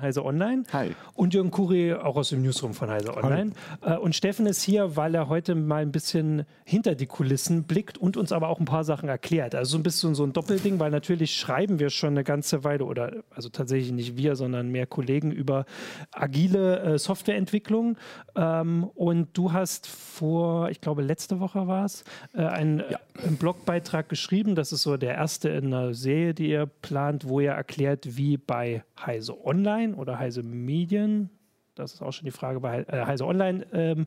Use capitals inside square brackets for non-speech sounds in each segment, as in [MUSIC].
Heise Online. Hi. Und Jürgen Kuri auch aus dem Newsroom von Heise Online. Hi. Äh, und Steffen ist hier, weil er heute mal ein bisschen hinter die Kulissen blickt und uns aber auch ein paar Sachen erklärt. Also so ein bisschen so ein Doppelding, weil natürlich schreiben wir schon eine ganze Weile oder also tatsächlich nicht wir, sondern mehr Kollegen über agile äh, Softwareentwicklung. Ähm, und du hast vor, ich glaube letzte Woche war es, äh, einen, ja. einen Blogbeitrag geschrieben. Das ist so der erste in einer Serie, die ihr plant, wo ihr erklärt, wie bei Heise Online oder Heise Medien, das ist auch schon die Frage bei äh, Heise Online, ähm,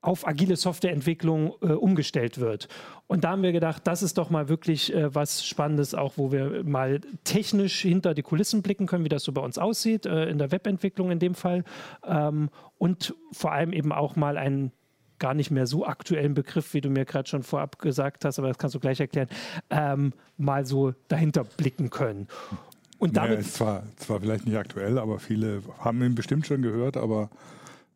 auf agile Softwareentwicklung äh, umgestellt wird. Und da haben wir gedacht, das ist doch mal wirklich äh, was Spannendes, auch wo wir mal technisch hinter die Kulissen blicken können, wie das so bei uns aussieht, äh, in der Webentwicklung in dem Fall. Ähm, und vor allem eben auch mal einen gar nicht mehr so aktuellen Begriff, wie du mir gerade schon vorab gesagt hast, aber das kannst du gleich erklären, ähm, mal so dahinter blicken können. Und damit. Ja, ist zwar, zwar vielleicht nicht aktuell, aber viele haben ihn bestimmt schon gehört, aber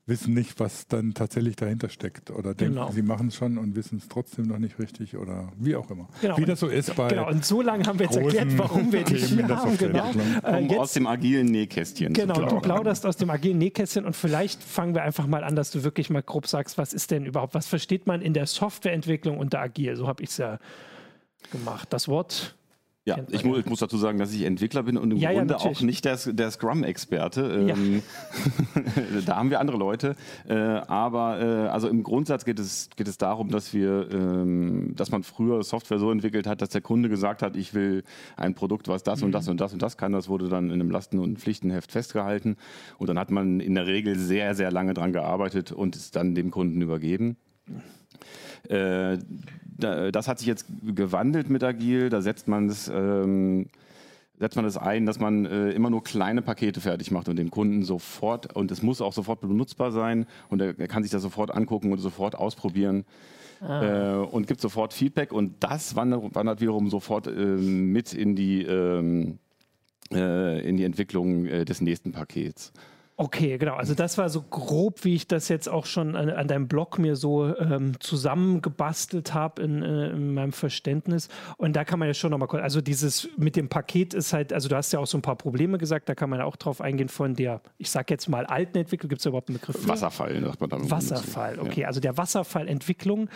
wissen nicht, was dann tatsächlich dahinter steckt oder denken, genau. sie machen es schon und wissen es trotzdem noch nicht richtig oder wie auch immer. Genau. Wie das so ist bei Genau, und so lange haben wir jetzt erklärt, warum wir dich hier haben. Genau. Äh, jetzt, aus dem agilen Nähkästchen. Genau, du plauderst aus dem agilen Nähkästchen und vielleicht fangen wir einfach mal an, dass du wirklich mal grob sagst, was ist denn überhaupt, was versteht man in der Softwareentwicklung unter agil? So habe ich es ja gemacht. Das Wort ja, ich, mu ich, muss dazu sagen, dass ich Entwickler bin und im ja, Grunde ja, auch nicht der, der Scrum-Experte. Ja. Ähm, [LAUGHS] da haben wir andere Leute. Äh, aber äh, also im Grundsatz geht es, geht es darum, dass wir, ähm, dass man früher Software so entwickelt hat, dass der Kunde gesagt hat, ich will ein Produkt, was das mhm. und das und das und das kann. Das wurde dann in einem Lasten- und Pflichtenheft festgehalten. Und dann hat man in der Regel sehr, sehr lange dran gearbeitet und es dann dem Kunden übergeben. Äh, das hat sich jetzt gewandelt mit Agil. Da setzt man es ähm, setzt man das ein, dass man äh, immer nur kleine Pakete fertig macht und dem Kunden sofort, und es muss auch sofort benutzbar sein und er, er kann sich das sofort angucken und sofort ausprobieren ah. äh, und gibt sofort Feedback und das wandert, wandert wiederum sofort äh, mit in die, ähm, äh, in die Entwicklung äh, des nächsten Pakets. Okay, genau. Also das war so grob, wie ich das jetzt auch schon an, an deinem Blog mir so ähm, zusammengebastelt habe in, äh, in, meinem Verständnis. Und da kann man ja schon nochmal kurz, also dieses mit dem Paket ist halt, also du hast ja auch so ein paar Probleme gesagt, da kann man ja auch drauf eingehen von der, ich sag jetzt mal alten Entwicklung, gibt es überhaupt einen Begriff? Für? Wasserfall, sagt man damit. Wasserfall, okay. Ja. Also der Wasserfallentwicklung,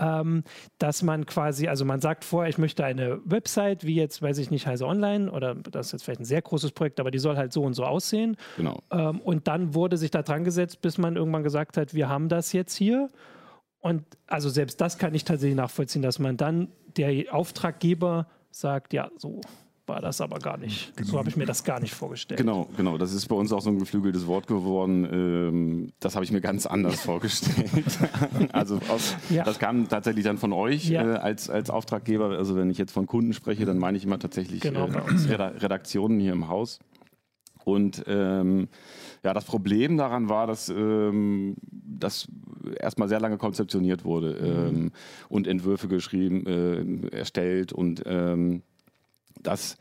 ähm, dass man quasi, also man sagt vorher, ich möchte eine Website, wie jetzt, weiß ich nicht, Heise Online oder das ist jetzt vielleicht ein sehr großes Projekt, aber die soll halt so und so aussehen. Genau. Ähm, und dann wurde sich da dran gesetzt, bis man irgendwann gesagt hat, wir haben das jetzt hier. Und also selbst das kann ich tatsächlich nachvollziehen, dass man dann der Auftraggeber sagt, ja, so war das aber gar nicht. Genau. So habe ich mir das gar nicht vorgestellt. Genau, genau. Das ist bei uns auch so ein geflügeltes Wort geworden. Ähm, das habe ich mir ganz anders [LAUGHS] vorgestellt. [LAUGHS] also aus, ja. das kam tatsächlich dann von euch ja. äh, als, als Auftraggeber. Also wenn ich jetzt von Kunden spreche, dann meine ich immer tatsächlich genau, äh, Redaktionen hier im Haus. Und ähm, ja, das Problem daran war, dass ähm, das erstmal sehr lange konzeptioniert wurde mhm. ähm, und Entwürfe geschrieben, äh, erstellt und ähm, das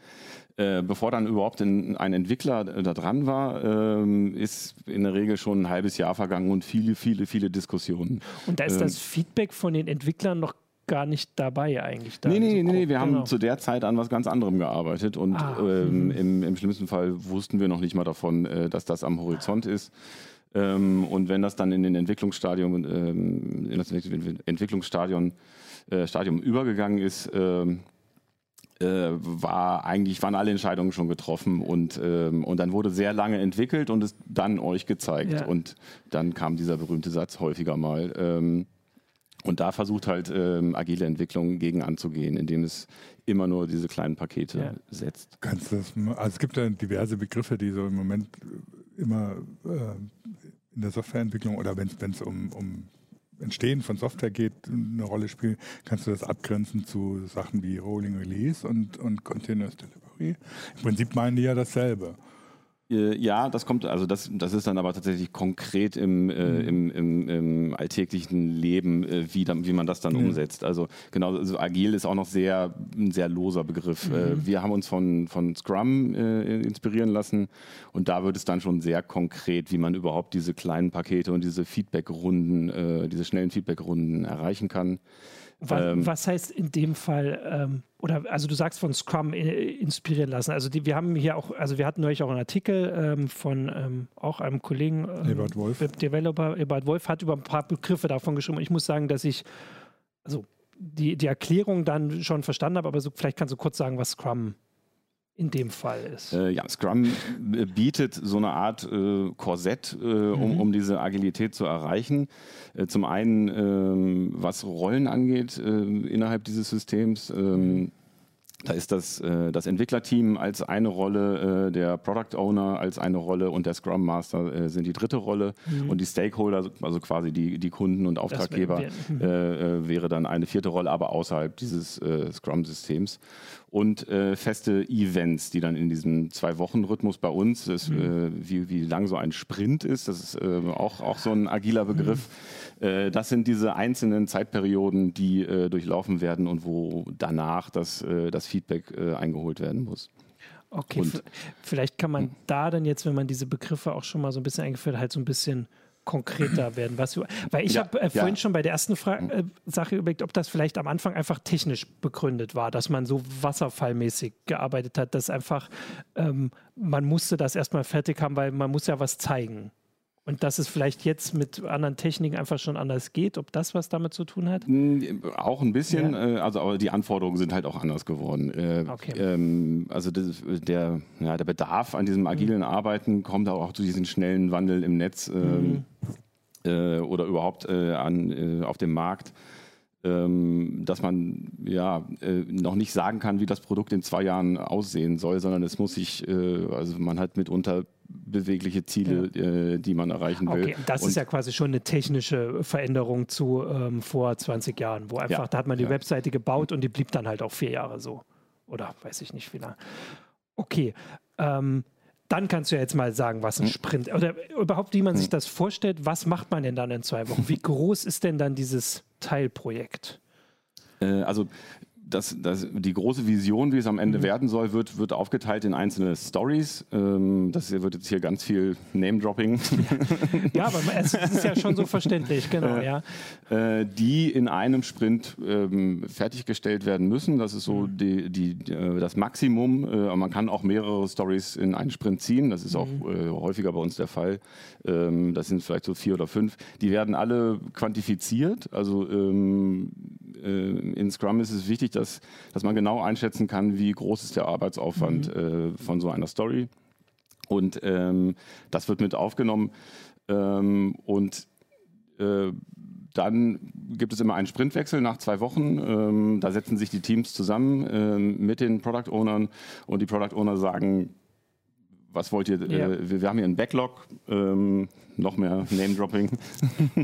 äh, bevor dann überhaupt ein, ein Entwickler da dran war, ähm, ist in der Regel schon ein halbes Jahr vergangen und viele, viele, viele Diskussionen. Und da ist das ähm, Feedback von den Entwicklern noch gar nicht dabei eigentlich. Da nee, nee, so nee, nee, wir genau. haben zu der Zeit an was ganz anderem gearbeitet und ah, ähm, hm. im, im, schlimmsten Fall wussten wir noch nicht mal davon, äh, dass das am Horizont ist. Ähm, und wenn das dann in den Entwicklungsstadium, ähm, in das Entwicklungsstadion äh, Stadium übergegangen ist, ähm, äh, war eigentlich waren alle Entscheidungen schon getroffen und ähm, und dann wurde sehr lange entwickelt und es dann euch gezeigt ja. und dann kam dieser berühmte Satz häufiger mal ähm, und da versucht halt ähm, agile Entwicklung gegen anzugehen, indem es immer nur diese kleinen Pakete ja. setzt. Kannst das, also es gibt ja diverse Begriffe, die so im Moment immer äh, in der Softwareentwicklung oder wenn es um, um Entstehen von Software geht, eine Rolle spielen, kannst du das abgrenzen zu Sachen wie Rolling Release und, und Continuous Delivery. Im Prinzip meinen die ja dasselbe. Äh, ja, das kommt, also das, das ist dann aber tatsächlich konkret im, äh, mhm. im, im, im, alltäglichen Leben, äh, wie, dann, wie man das dann mhm. umsetzt. Also genau, also agil ist auch noch sehr ein sehr loser Begriff. Äh, mhm. wir haben uns von, von Scrum äh, inspirieren lassen und da wird es dann schon sehr konkret, wie man überhaupt diese kleinen Pakete und diese Feedbackrunden, äh, diese schnellen Feedbackrunden erreichen kann. Was, ähm, was heißt in dem Fall ähm oder also du sagst von Scrum inspirieren lassen. Also die, wir haben hier auch, also wir hatten neulich auch einen Artikel ähm, von ähm, auch einem Kollegen, ähm, Ebert Wolf. Web-Developer, Ebert Wolf hat über ein paar Begriffe davon geschrieben und ich muss sagen, dass ich, also die, die Erklärung dann schon verstanden habe, aber so, vielleicht kannst du kurz sagen, was Scrum in dem Fall ist. Äh, ja, Scrum äh, bietet so eine Art äh, Korsett, äh, um, mhm. um diese Agilität zu erreichen. Äh, zum einen, ähm, was Rollen angeht äh, innerhalb dieses Systems. Da ist das, äh, das Entwicklerteam als eine Rolle, äh, der Product Owner als eine Rolle und der Scrum Master äh, sind die dritte Rolle. Mhm. Und die Stakeholder, also quasi die, die Kunden und Auftraggeber, mhm. Äh, wäre dann eine vierte Rolle, aber außerhalb dieses äh, Scrum-Systems. Und äh, feste Events, die dann in diesem Zwei-Wochen-Rhythmus bei uns, das, mhm. wie, wie lang so ein Sprint ist, das ist auch, auch so ein agiler Begriff. Mhm äh, das sind diese einzelnen Zeitperioden, die äh, durchlaufen werden und wo danach das, äh, das Feedback eingeholt werden muss. Okay, und, vielleicht kann man hm. da dann jetzt, wenn man diese Begriffe auch schon mal so ein bisschen eingeführt hat, halt so ein bisschen konkreter [CLEARS THROAT] werden. Was, weil ich ja, habe äh, vorhin ja. schon bei der ersten Fra hm. äh, Sache überlegt, ob das vielleicht am Anfang einfach technisch begründet war, dass man so wasserfallmäßig gearbeitet hat, dass einfach ähm, man musste das erstmal fertig haben, weil man muss ja was zeigen. Und dass es vielleicht jetzt mit anderen Techniken einfach schon anders geht, ob das was damit zu tun hat? Hm, auch ein bisschen, ja. Äh, also aber die Anforderungen sind halt auch anders geworden. Äh, okay. Ähm, also das, der, ja, der Bedarf an diesem agilen mhm. Arbeiten kommt auch zu diesem schnellen Wandel im Netz ähm, mhm. äh, oder überhaupt äh, an, äh, auf dem Markt ähm, dass man ja noch nicht sagen kann, wie das Produkt in zwei Jahren aussehen soll, sondern es muss sich, also man hat mitunter bewegliche Ziele, ja. äh, die man erreichen will. Okay, das und ist ja quasi schon eine technische Veränderung zu ähm, vor 20 Jahren, wo einfach, ja, da hat man die ja. Webseite gebaut und die blieb dann halt auch vier Jahre so. Oder weiß ich nicht wie lange. Okay. Ähm, dann kannst du ja jetzt mal sagen, was ein hm. Sprint oder überhaupt, wie man sich hm. das vorstellt. Was macht man denn dann in zwei Wochen? Wie groß ist denn dann dieses Teilprojekt? Äh, also das, das, die große Vision, wie es am Ende mhm. werden soll, wird, wird aufgeteilt in einzelne Stories. Ähm, das wird jetzt hier ganz viel Name-Dropping. ja, aber es ist ja schon so verständlich, genau, äh, ja. Äh, die in einem Sprint ähm, fertiggestellt werden müssen. Das ist so mhm. die, die, äh, das Maximum. Äh, man kann auch mehrere Stories in einen Sprint ziehen. Das ist auch mhm. Äh, häufiger bei uns der Fall. Ähm, das sind vielleicht so vier oder fünf. Die werden alle quantifiziert. Also ähm, äh, in Scrum ist es wichtig, dass, dass man genau einschätzen kann, wie groß ist der Arbeitsaufwand mhm. äh, von so einer Story. Und ähm, das wird mit aufgenommen. Ähm, und äh, dann gibt es immer einen Sprintwechsel nach zwei Wochen. Ähm, da setzen sich die Teams zusammen ähm, mit den Product Ownern und die Product Owner sagen, was wollt ihr? Ja. Äh, wir, wir, haben hier einen Backlog, ähm, noch mehr Name-Dropping.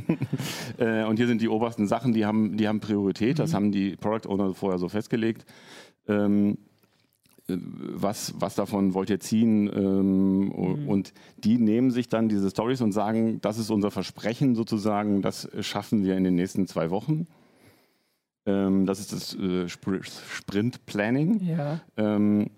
[LAUGHS] äh, und hier sind die obersten Sachen, die haben, die haben Priorität. Das mhm. haben die Product Owner vorher so festgelegt. Ähm, äh, was, was davon wollt ihr ziehen? Ähm, mhm. Und die nehmen sich dann diese Stories und sagen, das ist unser Versprechen sozusagen, das schaffen wir in den nächsten zwei Wochen. Ähm, das ist das äh, Sprint Planning. Ja. Ähm,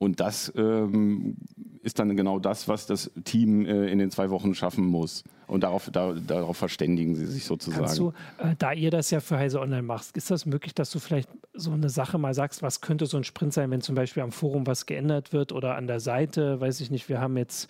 und das ähm, ist dann genau das, was das Team äh, in den zwei Wochen schaffen muss. Und darauf, da, darauf verständigen sie sich sozusagen. Du, äh, da ihr das ja für Heise Online machst, ist das möglich, dass du vielleicht so eine Sache mal sagst, was könnte so ein Sprint sein, wenn zum Beispiel am Forum was geändert wird oder an der Seite, weiß ich nicht, wir haben jetzt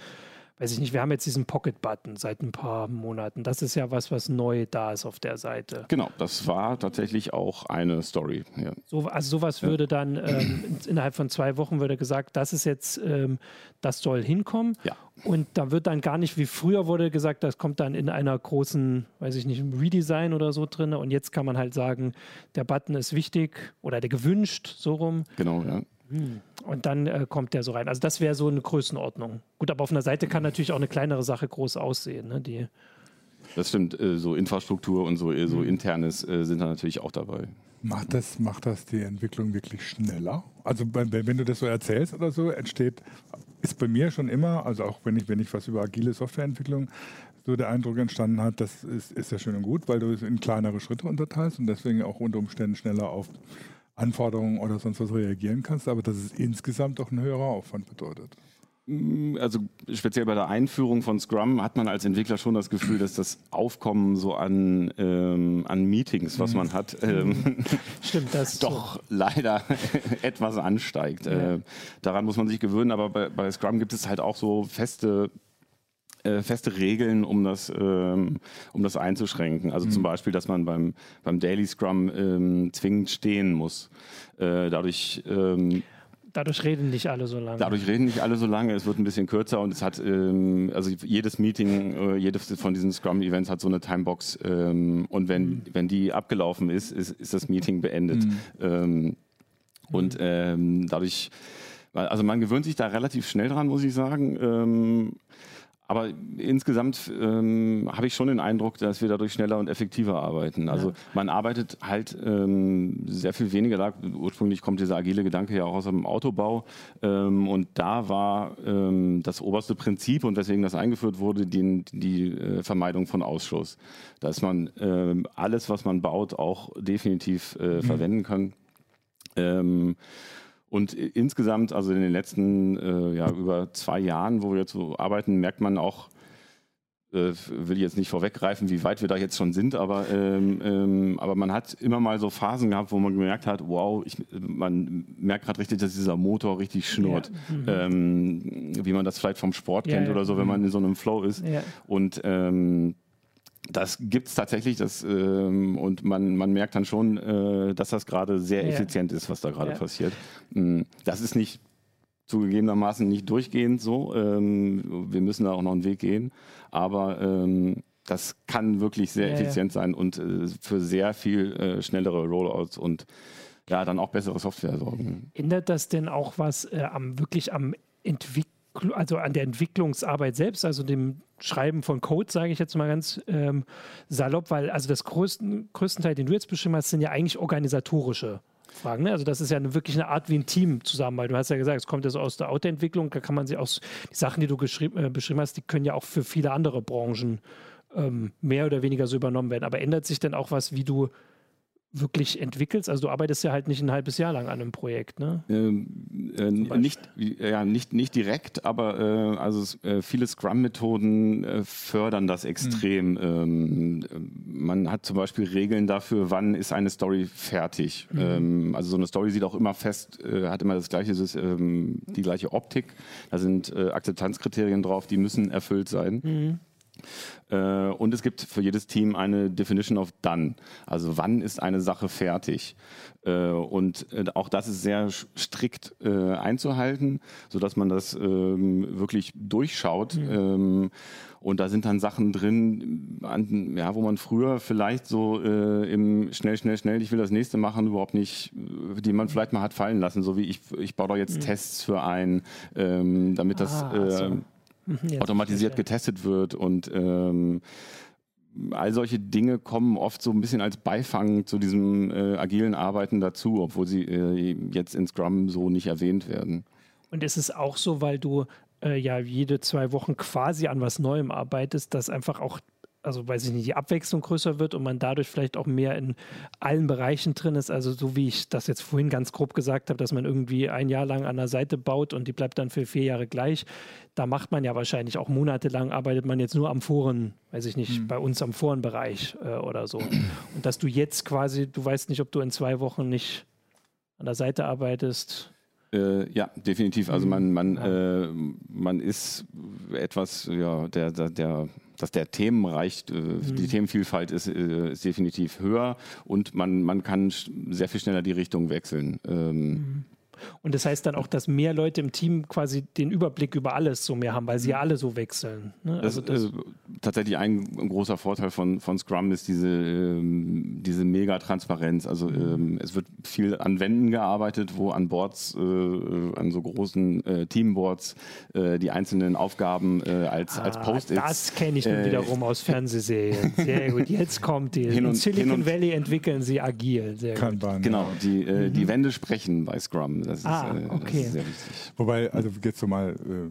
weiß ich nicht, wir haben jetzt diesen Pocket-Button seit ein paar Monaten. Das ist ja was, was neu da ist auf der Seite. Genau, das war tatsächlich auch eine Story. Ja. So, also sowas ja. würde dann ähm, innerhalb von zwei Wochen würde gesagt, das ist jetzt, ähm, das soll hinkommen. Ja. Und da wird dann gar nicht, wie früher wurde gesagt, das kommt dann in einer großen, weiß ich nicht, Redesign oder so drin. Und jetzt kann man halt sagen, der Button ist wichtig oder der gewünscht, so rum. Genau, ja. Hm. Und dann äh, kommt der so rein. Also das wäre so eine Größenordnung. Gut, aber auf einer Seite kann natürlich auch eine kleinere Sache groß aussehen. Ne? Die das stimmt, äh, so Infrastruktur und so, äh, so hm. internes äh, sind da natürlich auch dabei. Macht das, macht das die Entwicklung wirklich schneller? Also wenn, wenn du das so erzählst oder so, entsteht, ist bei mir schon immer, also auch wenn ich, wenn ich was über agile Softwareentwicklung so der Eindruck entstanden hat, das ist, ist ja schön und gut, weil du es in kleinere Schritte unterteilst und deswegen auch unter Umständen schneller auf Anforderungen oder sonst was reagieren kannst, aber dass es insgesamt doch ein höherer Aufwand bedeutet. Mm, also speziell bei der Einführung von Scrum hat man als Entwickler schon das Gefühl, dass das Aufkommen so an, ähm, an Meetings, was man hat, ähm, [LAUGHS] Stimmt, das doch so. leider [LAUGHS] etwas ansteigt. Ja. Äh, daran muss man sich gewöhnen, aber bei, bei Scrum gibt es halt auch so feste äh, feste Regeln, um das, ähm, um das einzuschränken. Also mhm. zum Beispiel, dass man beim, beim Daily Scrum ähm, zwingend stehen muss. Äh, dadurch ähm, Dadurch reden nicht alle so lange. Dadurch reden nicht alle so lange. Es wird ein bisschen kürzer und es hat, ähm, also jedes Meeting, äh, jedes von diesen Scrum-Events hat so eine Timebox ähm, und wenn, mhm. wenn die abgelaufen ist, ist, ist das Meeting beendet. Mhm. Ähm, und mhm. ähm, dadurch, also man gewöhnt sich da relativ schnell dran, muss ich sagen. Ähm, aber insgesamt ähm, habe ich schon den Eindruck, dass wir dadurch schneller und effektiver arbeiten. Also ja. man arbeitet halt ähm, sehr viel weniger. Ursprünglich kommt dieser agile Gedanke ja auch aus dem Autobau. Ähm, und da war ähm, das oberste Prinzip und weswegen das eingeführt wurde, die, die äh, Vermeidung von Ausschuss. Dass man ähm, alles, was man baut, auch definitiv äh, mhm. verwenden kann. Und insgesamt, also in den letzten äh, ja, über zwei Jahren, wo wir jetzt so arbeiten, merkt man auch, äh, will jetzt nicht vorweggreifen, wie weit wir da jetzt schon sind, aber, ähm, ähm, aber man hat immer mal so Phasen gehabt, wo man gemerkt hat, wow, ich, man merkt gerade richtig, dass dieser Motor richtig schnurrt. Ja. Mhm. Ähm, wie man das vielleicht vom Sport ja, kennt ja. oder so, wenn man in so einem Flow ist. Und ähm, das gibt es tatsächlich, das, ähm, und man, man merkt dann schon, äh, dass das gerade sehr ja. effizient ist, was da gerade ja. passiert. Mm, das ist nicht zugegebenermaßen nicht durchgehend so. Ähm, wir müssen da auch noch einen Weg gehen. Aber ähm, das kann wirklich sehr ja, effizient sein und äh, für sehr viel äh, schnellere Rollouts und ja, dann auch bessere Software sorgen. Ändert das denn auch was äh, am wirklich am Entwickeln? Also an der Entwicklungsarbeit selbst, also dem Schreiben von Code, sage ich jetzt mal ganz ähm, salopp, weil also das größten, größten Teil, den du jetzt beschrieben hast, sind ja eigentlich organisatorische Fragen. Ne? Also das ist ja eine, wirklich eine Art wie ein Team zusammen, weil du hast ja gesagt, es kommt ja so aus der Autoentwicklung, da kann man sich aus die Sachen, die du äh, beschrieben hast, die können ja auch für viele andere Branchen ähm, mehr oder weniger so übernommen werden. Aber ändert sich denn auch was, wie du wirklich entwickelst? Also du arbeitest ja halt nicht ein halbes Jahr lang an einem Projekt, ne? Ähm, äh, nicht, ja, nicht, nicht direkt, aber äh, also äh, viele Scrum-Methoden äh, fördern das extrem. Mhm. Ähm, man hat zum Beispiel Regeln dafür, wann ist eine Story fertig. Mhm. Ähm, also so eine Story sieht auch immer fest, äh, hat immer das gleiche, ähm, die gleiche Optik. Da sind äh, Akzeptanzkriterien drauf, die müssen erfüllt sein. Mhm. Äh, und es gibt für jedes Team eine Definition of done. Also wann ist eine Sache fertig? Äh, und äh, auch das ist sehr strikt einzuhalten, sodass man das ähm, wirklich durchschaut. Mhm. Ähm, und da sind dann Sachen drin, ja, wo man früher vielleicht so im schnell, schnell, schnell, ich will das nächste machen, überhaupt nicht, die man vielleicht mal hat fallen lassen, so wie ich, ich baue doch jetzt mhm. Tests für ein, ähm, damit das ah, so. Mhm, automatisiert getestet wird und ähm, all solche Dinge kommen oft so ein bisschen als Beifang zu diesem äh, agilen Arbeiten dazu, obwohl sie äh, jetzt in Scrum so nicht erwähnt werden. Und ist es auch so, weil du äh, ja jede zwei Wochen quasi an was Neuem arbeitest, dass einfach auch also weiß ich nicht, die Abwechslung größer wird und man dadurch vielleicht auch mehr in allen Bereichen drin ist. Also so wie ich das jetzt vorhin ganz grob gesagt habe, dass man irgendwie ein Jahr lang an der Seite baut und die bleibt dann für vier Jahre gleich. Da macht man ja wahrscheinlich auch monatelang, arbeitet man jetzt nur am Foren, weiß ich nicht, mhm. bei uns am Forenbereich äh, oder so. Und dass du jetzt quasi, du weißt nicht, ob du in zwei Wochen nicht an der Seite arbeitest. Äh, ja, definitiv. Also man, man, ja. äh, man ist etwas, ja, der, der, der dass der Themenreich, äh, mhm. die Themenvielfalt ist, äh, ist, definitiv höher und man, man kann sehr viel schneller die Richtung wechseln. Ähm, mhm. Und das heißt dann auch, dass mehr Leute im Team quasi den Überblick über alles so mehr haben, weil sie ja alle so wechseln. Ne? Also das, das, tatsächlich ein, großer Vorteil von, von Scrum ist diese, ähm, diese Mega-Transparenz. Also mhm. ähm, es wird viel an Wänden gearbeitet, wo an Boards, äh, an so großen äh, Teamboards äh, die einzelnen Aufgaben äh, als, ah, als Post-its. Das kenne ich nun äh, wiederum aus Fernsehserien. [LAUGHS] Sehr gut. Jetzt kommt die. In Silicon Valley entwickeln sie agil. Sehr Kanban, Genau, die, äh, mhm. die Wände sprechen bei Scrum. Das ah, ist, äh, okay. das ist sehr wichtig. Wobei, also jetzt so mal äh,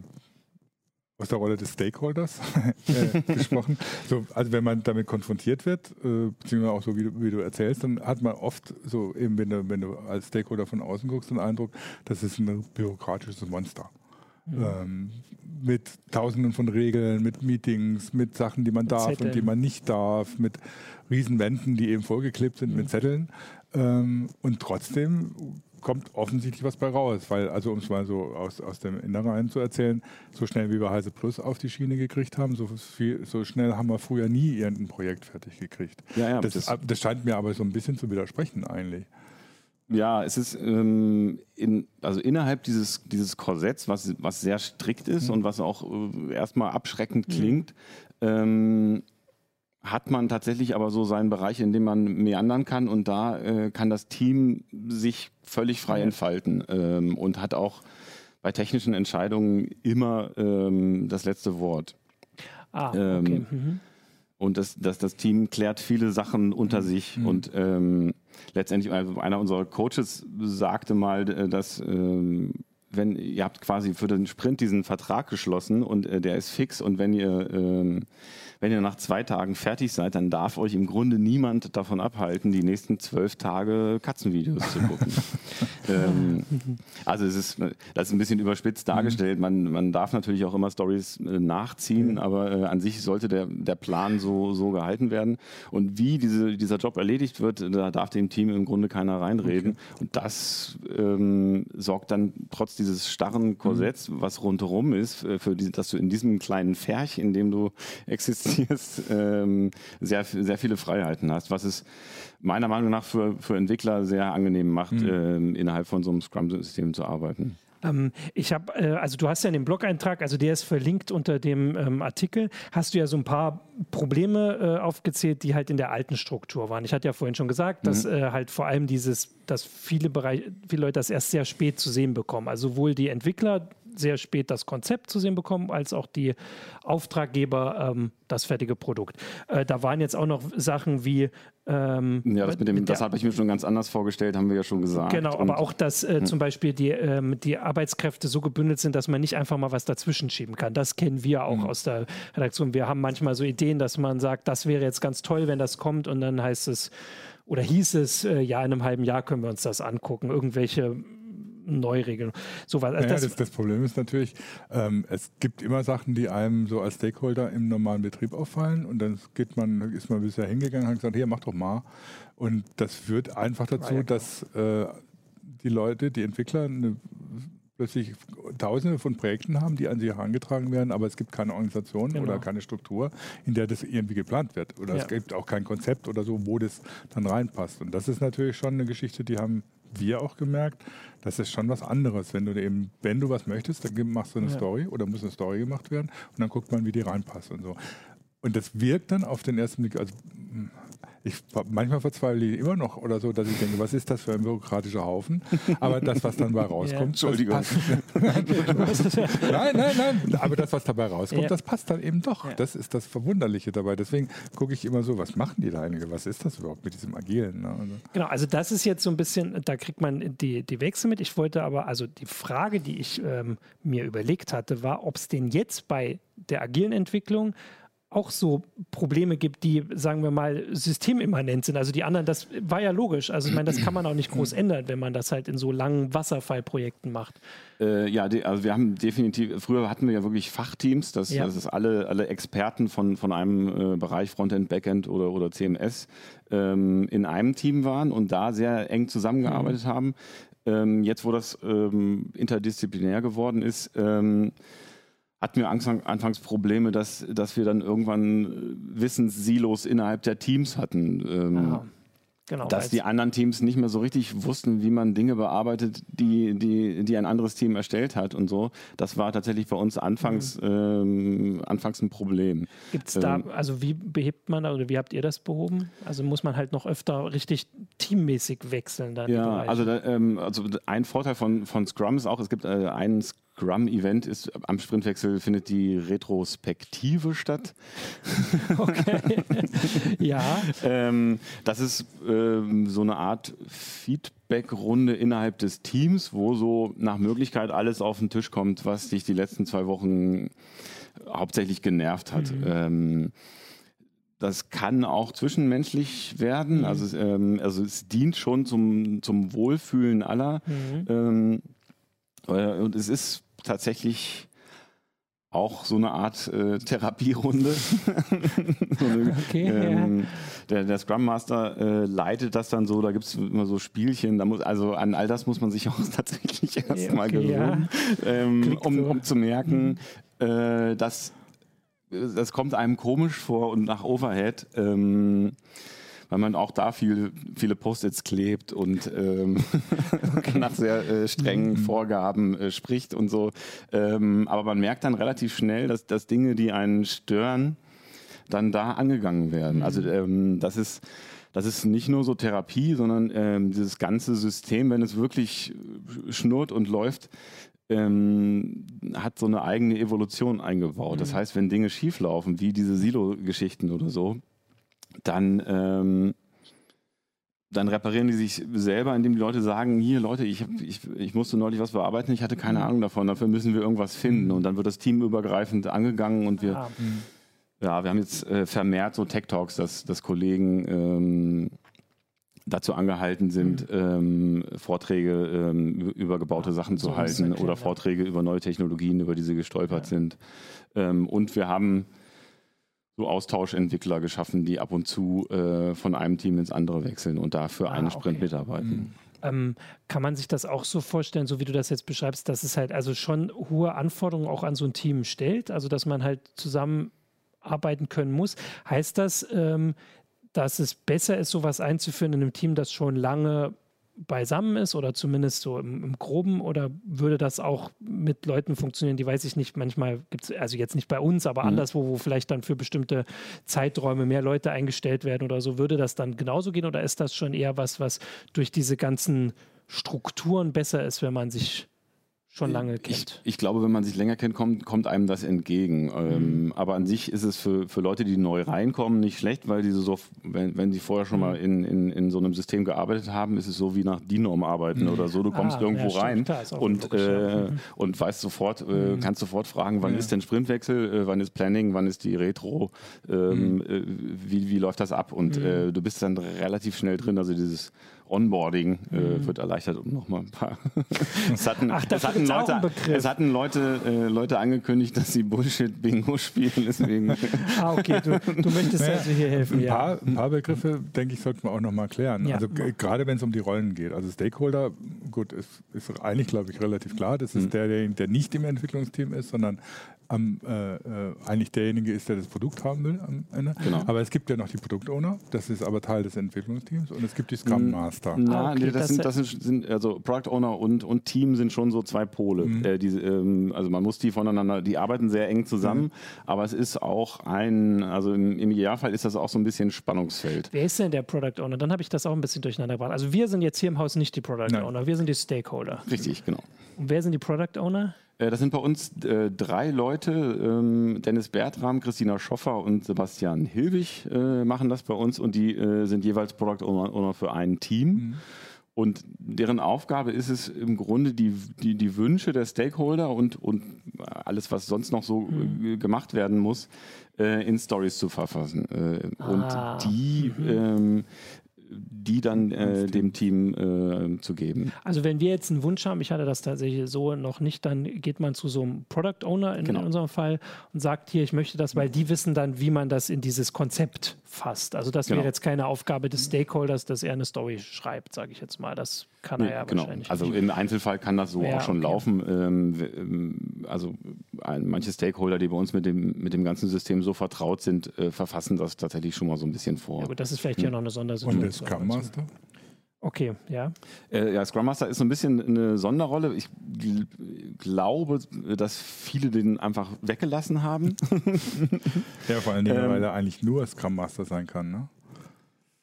aus der Rolle des Stakeholders [LAUGHS] äh, gesprochen. So, also wenn man damit konfrontiert wird, äh, beziehungsweise auch so wie du, wie du, erzählst, dann hat man oft so eben, wenn du, wenn du als Stakeholder von außen guckst, den Eindruck, das ist ein bürokratisches Monster. Mhm. Ähm, mit tausenden von Regeln, mit Meetings, mit Sachen, die man darf Zetteln. und die man nicht darf, mit Riesenwänden, die eben vollgeklebt sind mhm. mit Zetteln. Ähm, und trotzdem kommt offensichtlich was bei raus, weil, also um es mal so aus, aus dem Inneren zu erzählen, so schnell wie wir Heise Plus auf die Schiene gekriegt haben, so, viel, so schnell haben wir früher nie irgendein Projekt fertig gekriegt. Ja, ja, das, das, das scheint mir aber so ein bisschen zu widersprechen eigentlich. Ja, es ist ähm, in, also innerhalb dieses, dieses Korsetts, was, was sehr strikt ist mhm. und was auch äh, erstmal abschreckend mhm. klingt, ähm, hat man tatsächlich aber so seinen Bereich, in dem man meandern kann und da äh, kann das Team sich völlig frei entfalten ähm, und hat auch bei technischen Entscheidungen immer ähm, das letzte Wort. Ah, okay. Ähm, mhm. Und das, das, das Team klärt viele Sachen unter mhm. sich mhm. und ähm, letztendlich, also einer unserer Coaches sagte mal, äh, dass ähm, wenn ihr habt quasi für den Sprint diesen Vertrag geschlossen und äh, der ist fix und wenn ihr ähm, wenn ihr nach zwei Tagen fertig seid, dann darf euch im Grunde niemand davon abhalten, die nächsten zwölf Tage Katzenvideos zu gucken. [LAUGHS] ähm, also es ist, das ist ein bisschen überspitzt dargestellt. Man, man darf natürlich auch immer Stories äh, nachziehen, aber äh, an sich sollte der, der Plan so, so gehalten werden. Und wie diese, dieser Job erledigt wird, da darf dem Team im Grunde keiner reinreden. Okay. Und das ähm, sorgt dann trotz dieses starren Korsetts, mhm. was rundherum ist, äh, für die, dass du in diesem kleinen Färch, in dem du [LAUGHS] existierst, ähm, sehr, sehr viele Freiheiten hast, was es meiner Meinung nach für, für Entwickler sehr angenehm macht, mhm. ähm, innerhalb von so einem Scrum-System zu arbeiten. Ähm, ich habe, äh, also du hast ja den Blog-Eintrag, also der ist verlinkt unter dem ähm, Artikel, hast du ja so ein paar Probleme äh, aufgezählt, die halt in der alten Struktur waren. Ich hatte ja vorhin schon gesagt, mhm. dass äh, halt vor allem dieses, dass viele Bereiche, viele Leute das erst sehr spät zu sehen bekommen. Also sowohl die Entwickler, sehr spät das Konzept zu sehen bekommen, als auch die Auftraggeber ähm, das fertige Produkt. Äh, da waren jetzt auch noch Sachen wie. Ähm, ja, das, mit dem, mit das habe ich mir schon ganz anders vorgestellt, haben wir ja schon gesagt. Genau, aber auch, dass äh, hm. zum Beispiel die, ähm, die Arbeitskräfte so gebündelt sind, dass man nicht einfach mal was dazwischen schieben kann. Das kennen wir auch mhm. aus der Redaktion. Wir haben manchmal so Ideen, dass man sagt, das wäre jetzt ganz toll, wenn das kommt und dann heißt es, oder hieß es, äh, ja, in einem halben Jahr können wir uns das angucken. Irgendwelche Neuregeln. So was. Also naja, das, das, das, Problem ist natürlich, ähm, es gibt immer Sachen, die einem so als Stakeholder im normalen Betrieb auffallen und dann geht man, ist man bisher hingegangen und hat gesagt, hier, mach doch mal. Und das führt einfach dazu, ja, dass äh, die Leute, die Entwickler eine plötzlich tausende von Projekten haben, die an sie herangetragen werden, aber es gibt keine Organisation genau. oder keine Struktur, in der das irgendwie geplant wird. Oder ja. es gibt auch kein Konzept oder so, wo das dann reinpasst. Und das ist natürlich schon eine Geschichte, die haben wir auch gemerkt, das ist schon was anderes. Wenn du eben, wenn du was möchtest, dann machst du eine ja. Story oder muss eine Story gemacht werden und dann guckt man, wie die reinpasst und so. Und das wirkt dann auf den ersten Blick, also ich, manchmal verzweifle ich immer noch oder so, dass ich denke, was ist das für ein bürokratischer Haufen? Aber das, was dann dabei [LAUGHS] rauskommt, ja. Entschuldigung. [LAUGHS] nein, nein, nein. Aber das, was dabei rauskommt, ja. das passt dann eben doch. Ja. Das ist das Verwunderliche dabei. Deswegen gucke ich immer so, was machen die da eigentlich? Was ist das überhaupt mit diesem Agilen? Ne? Also. Genau, also das ist jetzt so ein bisschen, da kriegt man die, die Wechsel mit. Ich wollte aber, also die Frage, die ich ähm, mir überlegt hatte, war, ob es denn jetzt bei der agilen Entwicklung auch so Probleme gibt, die, sagen wir mal, systemimmanent sind. Also die anderen, das war ja logisch. Also ich meine, das kann man auch nicht groß ändern, wenn man das halt in so langen Wasserfallprojekten macht. Äh, ja, also wir haben definitiv, früher hatten wir ja wirklich Fachteams, das, ja. das ist alle, alle Experten von, von einem äh, Bereich Frontend, Backend oder, oder CMS ähm, in einem Team waren und da sehr eng zusammengearbeitet mhm. haben. Ähm, jetzt, wo das ähm, interdisziplinär geworden ist, ähm, hatten wir anfangs Probleme, dass, dass wir dann irgendwann äh, Wissenssilos innerhalb der Teams hatten. Ähm, genau, dass die anderen Teams nicht mehr so richtig wussten, wie man Dinge bearbeitet, die, die, die ein anderes Team erstellt hat und so. Das war tatsächlich bei uns anfangs, mhm. ähm, anfangs ein Problem. Gibt es da, ähm, also wie behebt man oder wie habt ihr das behoben? Also muss man halt noch öfter richtig teammäßig wechseln dann? Ja, also, da, ähm, also ein Vorteil von, von Scrum ist auch, es gibt äh, einen Scrum Scrum-Event ist, am Sprintwechsel findet die Retrospektive statt. [LAUGHS] Okay. ja. ähm, das ist ähm, so eine Art Feedback-Runde innerhalb des Teams, wo so nach Möglichkeit alles auf den Tisch kommt, was dich die letzten zwei Wochen hauptsächlich genervt hat. Mhm. Ähm, das kann auch zwischenmenschlich werden. Mhm. Also, ähm, also es dient schon zum, zum Wohlfühlen aller. Mhm. Ähm, äh, und es ist tatsächlich auch so eine Art äh, Therapierunde. [LAUGHS] so eine, okay, ähm, ja. der, der, Scrum Master äh, leitet das dann so, da gibt es immer so Spielchen, da muss, also an all das muss man sich auch [LAUGHS] tatsächlich erstmal okay, gewöhnen, ja. ähm, um, so. um, zu merken, mhm. äh, dass das kommt einem komisch vor und nach Overhead. Ähm, weil man auch da viel, viele Post-its klebt und ähm, [LAUGHS] okay. nach sehr äh, strengen mhm. Vorgaben äh, spricht und so. Ähm, aber man merkt dann relativ schnell, dass, dass Dinge, die einen stören, dann da angegangen werden. Mhm. Also ähm, das ist das ist nicht nur so Therapie, sondern ähm, dieses ganze System, wenn es wirklich schnurrt und läuft, ähm, hat so eine eigene Evolution eingebaut. Mhm. Das heißt, wenn Dinge schieflaufen, wie diese Silo-Geschichten oder so, dann, ähm, dann reparieren die sich selber, indem die Leute sagen, hier Leute, ich, hab, ich, ich musste neulich was bearbeiten, ich hatte keine mhm. Ahnung davon, dafür müssen wir irgendwas finden. Mhm. Und dann wird das Team übergreifend angegangen und wir, ja, mhm. ja wir haben jetzt äh, vermehrt so Tech Talks, dass, dass Kollegen ähm, dazu angehalten sind, mhm. ähm, Vorträge ähm, über gebaute ja, Sachen zu so halten erklären, oder Vorträge ja. über neue Technologien, über die sie gestolpert ja. sind. Ähm, und wir haben so Austauschentwickler geschaffen, die ab und zu äh, von einem Team ins andere wechseln und dafür ah, einen Sprint okay. mitarbeiten. Mhm. Ähm, kann man sich das auch so vorstellen, so wie du das jetzt beschreibst, dass es halt also schon hohe Anforderungen auch an so ein Team stellt, also dass man halt zusammenarbeiten können muss. Heißt das, ähm, dass es besser ist, sowas einzuführen in einem Team, das schon lange beisammen ist oder zumindest so im, im, Groben oder würde das auch mit Leuten funktionieren, die weiß ich nicht, manchmal gibt es, also jetzt nicht bei uns, aber mhm. anderswo, wo vielleicht dann für bestimmte Zeiträume mehr Leute eingestellt werden oder so, würde das dann genauso gehen oder ist das schon eher was, was durch diese ganzen Strukturen besser ist, wenn man sich schon lange kennt. Ich, ich, glaube, wenn man sich länger kennt, kommt, kommt einem das entgegen. Ähm, mhm. aber an sich ist es für, für Leute, die neu reinkommen, nicht schlecht, weil diese so, wenn, wenn sie vorher schon mhm. mal in, in, in so einem System gearbeitet haben, ist es so wie nach DIN-Norm arbeiten mhm. oder so. Du kommst ah, irgendwo ja, rein und, äh, mhm. und weißt sofort, äh, mhm. kannst sofort fragen, wann ja. ist denn Sprintwechsel, äh, wann ist Planning, wann ist die Retro, ähm, mhm. äh, wie, wie läuft das ab? Und äh, du bist dann relativ schnell drin. Also dieses Onboarding äh, mhm. wird erleichtert, um nochmal ein paar. [LAUGHS] es hatten, Ach, es hatten Leute, es hatten Leute, äh, Leute angekündigt, dass sie Bullshit-Bingo spielen. Deswegen. [LAUGHS] ah, okay, du, du möchtest naja, also hier helfen. Ein paar, ja. ein paar Begriffe, denke ich, sollten wir auch nochmal klären. Ja. Also gerade wenn es um die Rollen geht. Also Stakeholder, gut, ist, ist eigentlich, glaube ich, relativ klar. Das ist mhm. der, der nicht im Entwicklungsteam ist, sondern am, äh, äh, eigentlich derjenige ist, der das Produkt haben will am Ende. Genau. Aber es gibt ja noch die Produktowner, das ist aber Teil des Entwicklungsteams und es gibt die Scrum Master. Na, ah, okay, nee, das, das, sind, das sind, also Product Owner und, und Team sind schon so zwei Pole. Mhm. Äh, die, ähm, also man muss die voneinander, die arbeiten sehr eng zusammen, mhm. aber es ist auch ein, also im, im Idealfall ist das auch so ein bisschen Spannungsfeld. Wer ist denn der Product Owner? Dann habe ich das auch ein bisschen durcheinander gebracht. Also wir sind jetzt hier im Haus nicht die Product Nein. Owner, wir sind die Stakeholder. Richtig, genau. Und wer sind die Product Owner? Äh, das sind bei uns äh, drei Leute. Ähm, Dennis Bertram, Christina Schoffer und Sebastian Hilbig äh, machen das bei uns und die äh, sind jeweils Product Owner für ein Team. Mhm. Und deren Aufgabe ist es im Grunde, die, die, die Wünsche der Stakeholder und, und alles, was sonst noch so mhm. gemacht werden muss, in Stories zu verfassen. Äh, ah. Und die mhm. ähm, die dann äh, dem Team äh, zu geben. Also wenn wir jetzt einen Wunsch haben, ich hatte das tatsächlich so noch nicht, dann geht man zu so einem Product Owner in, genau. in unserem Fall und sagt hier, ich möchte das, weil die wissen dann, wie man das in dieses Konzept fasst. Also das genau. wäre jetzt keine Aufgabe des Stakeholders, dass er eine Story schreibt, sage ich jetzt mal. Das kann er ja genau. wahrscheinlich. Also im Einzelfall kann das so ja, auch schon okay. laufen. Ähm, ähm also manche Stakeholder, die bei uns mit dem, mit dem ganzen System so vertraut sind, äh, verfassen das tatsächlich schon mal so ein bisschen vor. Ja gut, das ist vielleicht hm. hier noch eine Sondersituation. Und der Scrum Master? Okay, ja. Äh, ja, Scrum Master ist so ein bisschen eine Sonderrolle. Ich gl glaube, dass viele den einfach weggelassen haben. [LAUGHS] ja, vor allen Dingen, ähm, weil er eigentlich nur Scrum Master sein kann, ne?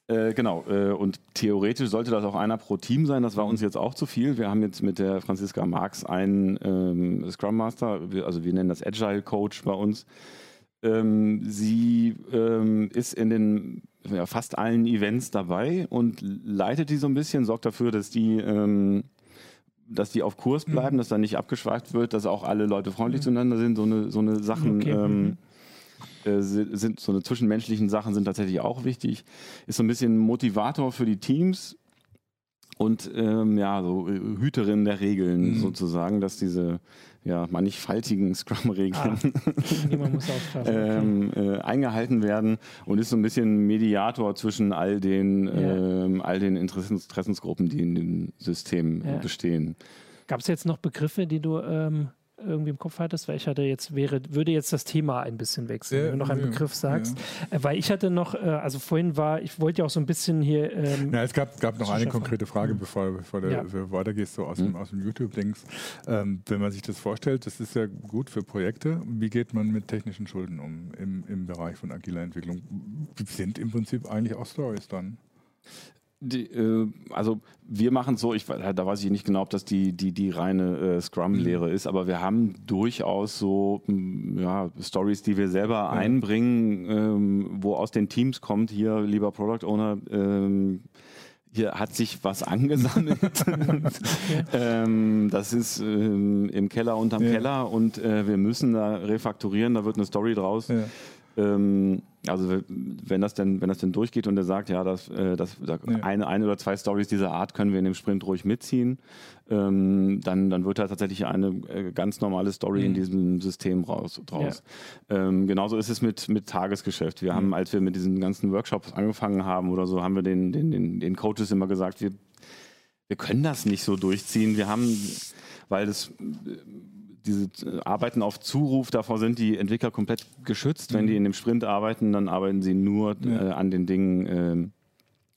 Äh, genau, äh, und theoretisch sollte das auch einer pro Team sein. Das war uns jetzt auch zu viel. Wir haben jetzt mit der Franziska Marx einen ähm, Scrum Master, also wir nennen das Agile Coach bei uns. Ähm, sie ähm, ist in den ja, fast allen Events dabei und leitet die so ein bisschen, sorgt dafür, dass die ähm, dass die auf Kurs mhm. bleiben, mhm. dass da nicht abgeschweift wird, dass auch alle Leute freundlich mhm. zueinander sind, so eine, so eine Sachen. Okay. Ähm, mhm. Äh, sind so eine zwischenmenschlichen Sachen sind tatsächlich auch wichtig. Ist so ein bisschen Motivator für die Teams. und ähm, ja, so äh, Hüterin der Regeln mhm. sozusagen, dass diese ja, mannigfaltigen Scrum-Regeln ah, [LAUGHS] [LAUGHS] ähm, äh, eingehalten werden und ist so ein bisschen Mediator zwischen all den, ja. ähm, all den Interessensgruppen, die in dem System ja. bestehen. Gab es jetzt noch Begriffe, die du ähm, irgendwie im Kopf hattest, weil ich hatte jetzt wäre, würde jetzt das Thema ein bisschen wechseln, ja, wenn du noch einen ja, Begriff sagst. Ja. Äh, weil ich hatte noch, äh, also vorhin war, ich wollte ja auch so ein bisschen hier. Ähm, ja, es gab, gab noch eine konkrete Frage, mhm. bevor, bevor du weitergehst, so aus mhm. dem, aus dem YouTube-Dings. Ähm, wenn man sich das vorstellt, das ist ja gut für Projekte. Wie geht man mit technischen Schulden um im, im Bereich von agiler Entwicklung? Sind im Prinzip eigentlich auch Stories dann? Die, äh, also wir machen es so, ich, da weiß ich nicht genau, ob das die, die, die reine äh, Scrum-Lehre mhm. ist, aber wir haben durchaus so ja, Stories, die wir selber ja. einbringen, ähm, wo aus den Teams kommt, hier, lieber Product Owner, ähm, hier hat sich was angesammelt. [LAUGHS] [LAUGHS] ähm, das ist ähm, im Keller unterm ja. Keller und äh, wir müssen da refaktorieren, da wird eine Story draus. Ja. Also wenn das denn, wenn das denn durchgeht und er sagt, ja, das, äh, das, ja. eine, eine oder zwei Stories dieser Art können wir in dem Sprint ruhig mitziehen, ähm, dann, dann wird da tatsächlich eine äh, ganz normale Story mhm. in diesem System raus, draus. Ja. Ähm, genauso ist es mit, mit Tagesgeschäft. Wir mhm. haben, als wir mit diesen ganzen Workshops angefangen haben oder so, haben wir den, den, den, den Coaches immer gesagt, wir, wir können das nicht so durchziehen. Wir haben, weil das diese äh, Arbeiten auf Zuruf, davor sind die Entwickler komplett geschützt. Wenn die in dem Sprint arbeiten, dann arbeiten sie nur ja. äh, an den Dingen,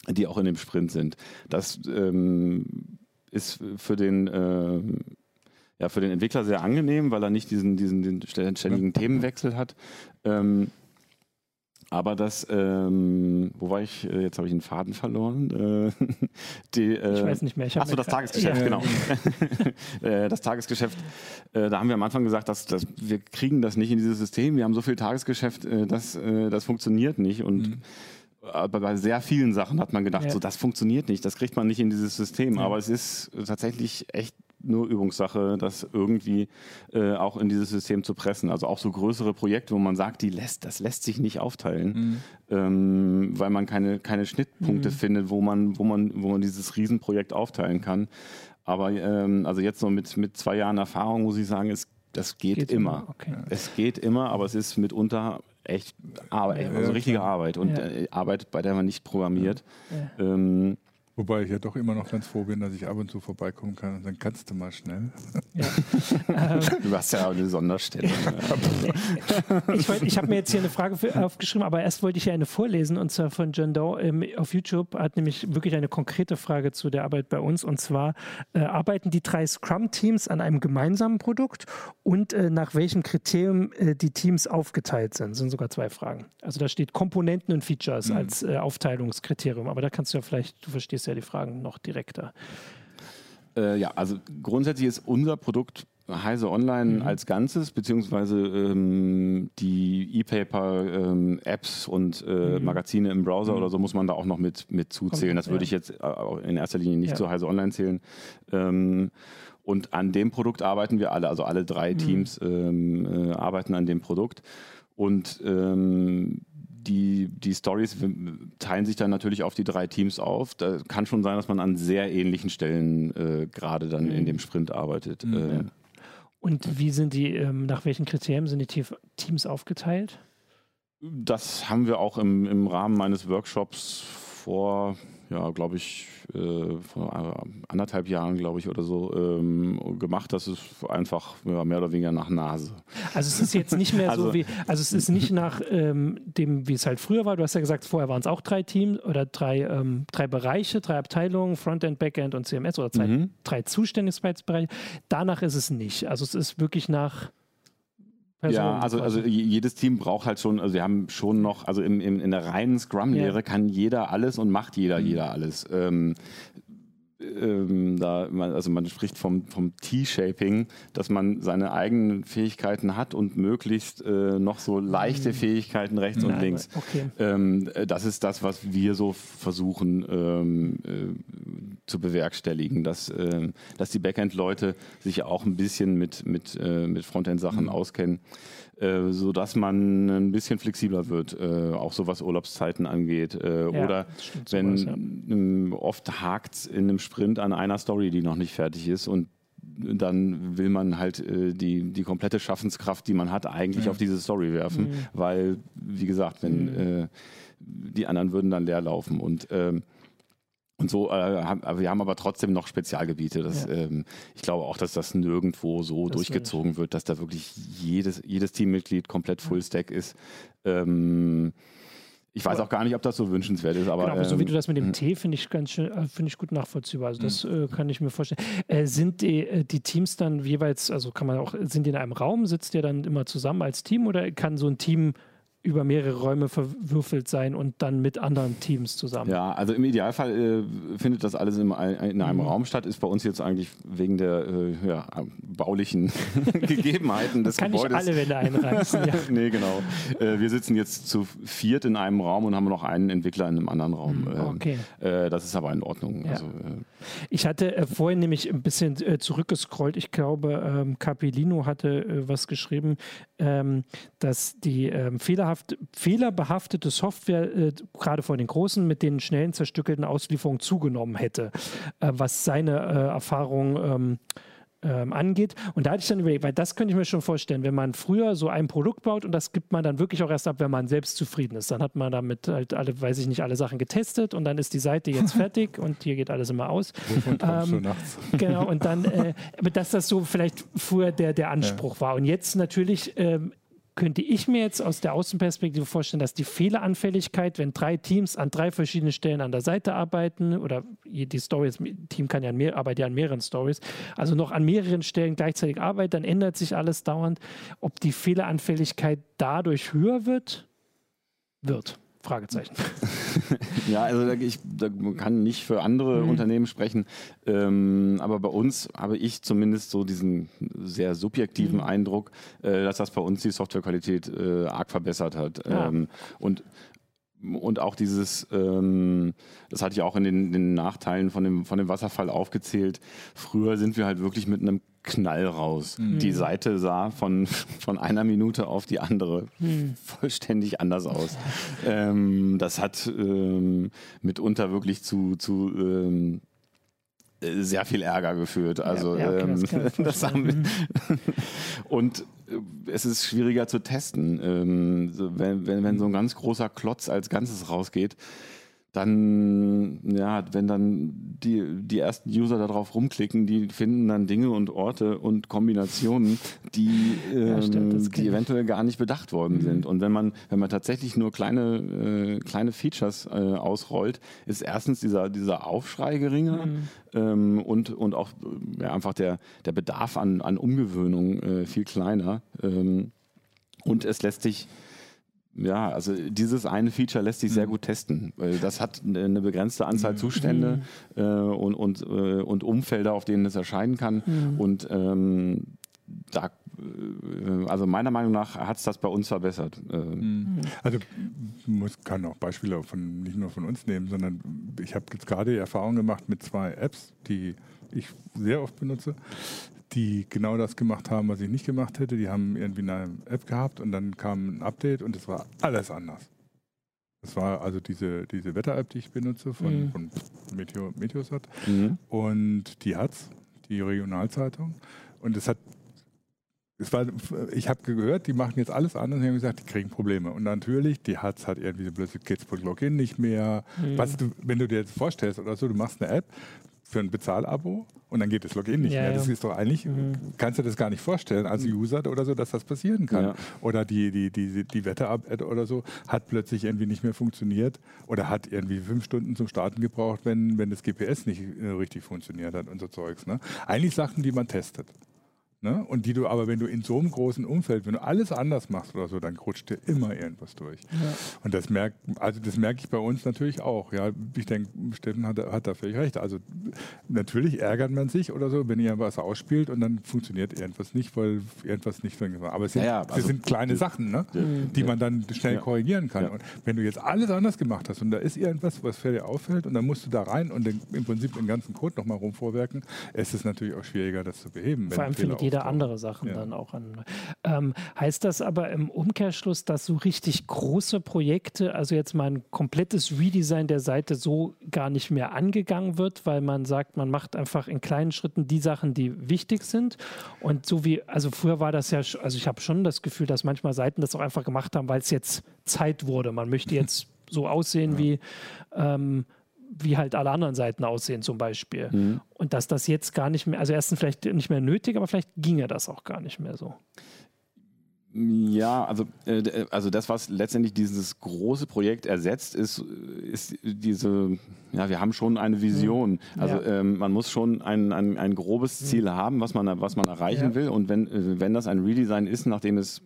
äh, die auch in dem Sprint sind. Das ähm, ist für den äh, ja, für den Entwickler sehr angenehm, weil er nicht diesen, diesen, diesen ständigen Themenwechsel hat. Ähm, aber das, ähm, wo war ich? Äh, jetzt habe ich einen Faden verloren. Äh, [LAUGHS] die, äh, ich weiß nicht mehr. Achso, das Tagesgeschäft, ja. genau. [LAUGHS] Äh, das Tagesgeschäft, äh, da haben wir am Anfang gesagt, dass, dass wir kriegen das nicht in dieses System. Wir haben so viel Tagesgeschäft, äh, das, das funktioniert nicht. Und mhm. Aber bei sehr vielen Sachen hat man gedacht, ja. so das funktioniert nicht, das kriegt man nicht in dieses System. Ja. Aber es ist tatsächlich echt nur Übungssache, das irgendwie äh, auch in dieses System zu pressen. Also auch so größere Projekte, wo man sagt, die lässt, das lässt sich nicht aufteilen, mhm. ähm, weil man keine, keine Schnittpunkte mhm. findet, wo man, wo, man, wo man dieses Riesenprojekt aufteilen kann. Aber ähm, also jetzt so mit, mit zwei Jahren Erfahrung muss ich sagen, es, das geht, geht immer. immer. Okay. Es geht immer, aber es ist mitunter echt Arbeit, also richtige Arbeit und ja. äh, Arbeit, bei der man nicht programmiert. Ja. Ähm, Wobei ich ja doch immer noch ganz froh bin, dass ich ab und zu vorbeikommen kann und dann kannst du mal schnell. Ja. [LAUGHS] du hast ja auch eine Sonderstellung. ich ich habe mir jetzt hier eine Frage für, aufgeschrieben, aber erst wollte ich hier eine vorlesen und zwar von John Doe ähm, auf YouTube hat nämlich wirklich eine konkrete Frage zu der Arbeit bei uns und zwar äh, arbeiten die drei Scrum-Teams an einem gemeinsamen Produkt und äh, nach welchem Kriterium äh, die Teams aufgeteilt sind. Das sind sogar zwei Fragen. Also da steht Komponenten und Features mhm. als äh, Aufteilungskriterium, aber da kannst du ja vielleicht, du verstehst ja die Fragen noch direkter. Äh, ja, also grundsätzlich ist unser Produkt Heise Online mhm. als Ganzes, beziehungsweise ähm, die E-Paper-Apps ähm, und äh, mhm. Magazine im Browser mhm. oder so muss man da auch noch mit, mit zuzählen. Das würde ich jetzt äh, in erster Linie nicht ja. zu Heise Online zählen. Ähm, und an dem Produkt arbeiten wir alle, also alle drei mhm. Teams ähm, äh, arbeiten an dem Produkt. Und ähm, die, die Stories teilen sich dann natürlich auf die drei Teams auf. Da kann schon sein, dass man an sehr ähnlichen Stellen äh, gerade dann mhm. in dem Sprint arbeitet. Mhm. Äh, Und wie sind die, ähm, nach welchen Kriterien sind die Teams aufgeteilt? Das haben wir auch im, im Rahmen meines Workshops vor ja, glaube ich, äh, vor anderthalb Jahren, glaube ich, oder so ähm, gemacht. Das ist einfach ja, mehr oder weniger nach Nase. Also es ist jetzt nicht mehr [LAUGHS] also, so wie, also es ist nicht nach ähm, dem, wie es halt früher war. Du hast ja gesagt, vorher waren es auch drei Teams oder drei, ähm, drei Bereiche, drei Abteilungen, Frontend, Backend und CMS oder zwei, mhm. drei Zuständigkeitsbereiche. Danach ist es nicht. Also es ist wirklich nach Person ja, also, also jedes Team braucht halt schon, also wir haben schon noch, also im, im, in der reinen Scrum-Lehre ja. kann jeder alles und macht jeder, mhm. jeder alles. Ähm, ähm, da, also man spricht vom, vom T-Shaping, dass man seine eigenen Fähigkeiten hat und möglichst äh, noch so leichte mhm. Fähigkeiten rechts Nein, und links. Okay. Ähm, das ist das, was wir so versuchen ähm, äh, zu bewerkstelligen, dass, äh, dass die Backend-Leute sich auch ein bisschen mit, mit, äh, mit Frontend-Sachen mhm. auskennen, äh, sodass man ein bisschen flexibler wird, äh, auch so was Urlaubszeiten angeht. Äh, ja, oder wenn sowas, ja. Ähm, oft hakt es in einem Sprint an einer Story, die noch nicht fertig ist und dann will man halt äh, die, die komplette Schaffenskraft, die man hat, eigentlich ja. auf diese Story werfen, mhm. weil, wie gesagt, wenn mhm. äh, die anderen würden dann leer laufen und ähm, und so, äh, haben, wir haben aber trotzdem noch Spezialgebiete. Das, ja. ähm, ich glaube auch, dass das nirgendwo so das durchgezogen wird, dass da wirklich jedes, jedes Teammitglied komplett Fullstack ist. Ähm, ich weiß auch gar nicht, ob das so wünschenswert ist, aber. Genau, aber so wie du ähm, das mit dem hm. Tee finde ich ganz schön, äh, finde ich gut nachvollziehbar. Also das hm. äh, kann ich mir vorstellen. Äh, sind die, äh, die, Teams dann jeweils, also kann man auch, sind die in einem Raum, sitzt ihr dann immer zusammen als Team oder kann so ein Team über mehrere Räume verwürfelt sein und dann mit anderen Teams zusammen. Ja, also im Idealfall äh, findet das alles in, in einem mhm. Raum statt, ist bei uns jetzt eigentlich wegen der äh, ja, baulichen [LAUGHS] Gegebenheiten des Kann Gebäudes. Kann ich alle Wände einreißen, ja. [LAUGHS] nee, genau. Äh, wir sitzen jetzt zu viert in einem Raum und haben noch einen Entwickler in einem anderen Raum. Mhm, okay. Äh, das ist aber in Ordnung. Ja. Also, äh, ich hatte äh, vorhin nämlich ein bisschen zurückgescrollt. Ich glaube, ähm, Capellino hatte was geschrieben, ähm, dass die ähm, Fehler fehlerhaft, fehlerbehaftete Software äh, gerade von den Großen mit den schnellen zerstückelten Auslieferungen zugenommen hätte, äh, was seine äh, Erfahrung ähm, ähm, angeht. Und da hatte ich dann überlegt, weil das könnte ich mir schon vorstellen, wenn man früher so ein Produkt baut und das gibt man dann wirklich auch erst ab, wenn man selbst zufrieden ist. Dann hat man damit halt alle, weiß ich nicht, alle Sachen getestet und dann ist die Seite jetzt [LAUGHS] fertig und hier geht alles immer aus. Ähm, [LAUGHS] genau, und dann, äh, [LAUGHS] dass das so vielleicht früher der, der Anspruch ja. war. Und jetzt natürlich ähm, könnte ich mir jetzt aus der Außenperspektive vorstellen, dass die Fehleranfälligkeit, wenn drei Teams an drei verschiedenen Stellen an der Seite arbeiten oder die Stories, Team kann ja an mehr, arbeitet ja an mehreren Stories, also noch an mehreren Stellen gleichzeitig arbeitet, dann ändert sich alles dauernd. Ob die Fehleranfälligkeit dadurch höher wird, wird. Fragezeichen. [LAUGHS] ja, also ich da kann nicht für andere mhm. Unternehmen sprechen, ähm, aber bei uns habe ich zumindest so diesen sehr subjektiven mhm. Eindruck, äh, dass das bei uns die Softwarequalität äh, arg verbessert hat. Ja. Ähm, und und auch dieses, ähm, das hatte ich auch in den, den, Nachteilen von dem, von dem Wasserfall aufgezählt. Früher sind wir halt wirklich mit einem Knall raus. Mhm. Die Seite sah von, von einer Minute auf die andere mhm. vollständig anders aus. [LAUGHS] ähm, das hat ähm, mitunter wirklich zu, zu ähm, sehr viel Ärger geführt. Also ja, ja, okay, das, ähm, [LAUGHS] das haben wir. Mhm. [LAUGHS] und äh, es ist schwieriger zu testen. Ähm, wenn, wenn, wenn so ein ganz großer Klotz als Ganzes rausgeht, dann, ja, wenn dann die, die ersten User darauf rumklicken, die finden dann Dinge und Orte und Kombinationen, die, ja, stimmt, ähm, die eventuell gar nicht bedacht worden mhm. sind. Und wenn man, wenn man tatsächlich nur kleine, äh, kleine Features äh, ausrollt, ist erstens dieser, dieser Aufschrei geringer mhm. ähm, und, und auch ja, einfach der, der Bedarf an, an Umgewöhnung äh, viel kleiner. Ähm, und es lässt sich ja, also dieses eine Feature lässt sich sehr mhm. gut testen. Das hat eine begrenzte Anzahl mhm. Zustände mhm. äh, und, und, äh, und Umfelder, auf denen es erscheinen kann. Mhm. Und ähm, da, äh, also meiner Meinung nach hat es das bei uns verbessert. Mhm. Also muss kann auch Beispiele von nicht nur von uns nehmen, sondern ich habe jetzt gerade die Erfahrung gemacht mit zwei Apps, die ich sehr oft benutze die genau das gemacht haben, was ich nicht gemacht hätte. Die haben irgendwie eine App gehabt und dann kam ein Update und es war alles anders. Das war also diese, diese Wetter-App, die ich benutze von, mhm. von Meteo, Meteosat. Mhm. Und die hat's, die Regionalzeitung. Und es hat, es war, ich habe gehört, die machen jetzt alles anders und haben gesagt, die kriegen Probleme. Und natürlich, die hat's hat irgendwie so plötzlich geht's Login nicht mehr. Mhm. Was du, wenn du dir jetzt vorstellst oder so, du machst eine App, für ein Bezahlabo und dann geht das Login nicht ja, mehr. Das ist doch eigentlich, mhm. kannst du das gar nicht vorstellen als mhm. User oder so, dass das passieren kann. Ja. Oder die, die, die, die Wetter-App oder so hat plötzlich irgendwie nicht mehr funktioniert oder hat irgendwie fünf Stunden zum Starten gebraucht, wenn, wenn das GPS nicht äh, richtig funktioniert hat und so Zeugs. Ne? Eigentlich Sachen, die man testet. Ne? Und die du aber, wenn du in so einem großen Umfeld, wenn du alles anders machst oder so, dann rutscht dir immer irgendwas durch. Ja. Und das merkt, also das merke ich bei uns natürlich auch. Ja, ich denke, Steffen hat, hat da völlig recht. Also natürlich ärgert man sich oder so, wenn ihr was ausspielt und dann funktioniert irgendwas nicht, weil irgendwas nicht funktioniert. Aber es sind, ja, ja, also, sind kleine Sachen, ne? die man dann schnell korrigieren kann. Und wenn du jetzt alles anders gemacht hast und da ist irgendwas, was dir auffällt und dann musst du da rein und den, im Prinzip den ganzen Code nochmal rumvorwerken, ist es natürlich auch schwieriger, das zu beheben. Vor allem findet jeder andere Sachen ja. dann auch an. Ähm, heißt das aber im Umkehrschluss, dass so richtig große Projekte, also jetzt mal ein komplettes Redesign der Seite so gar nicht mehr angegangen wird, weil man sagt, man macht einfach in kleinen Schritten die Sachen, die wichtig sind. Und so wie, also früher war das ja, also ich habe schon das Gefühl, dass manchmal Seiten das auch einfach gemacht haben, weil es jetzt Zeit wurde. Man möchte jetzt [LAUGHS] so aussehen ja. wie ähm, wie halt alle anderen Seiten aussehen zum Beispiel. Mhm. Und dass das jetzt gar nicht mehr, also erstens vielleicht nicht mehr nötig, aber vielleicht ginge das auch gar nicht mehr so. Ja, also, äh, also das, was letztendlich dieses große Projekt ersetzt, ist, ist diese, ja, wir haben schon eine Vision. Mhm. Also ja. ähm, man muss schon ein, ein, ein grobes mhm. Ziel mhm. haben, was man, was man erreichen ja. will. Und wenn, äh, wenn das ein Redesign ist, nachdem es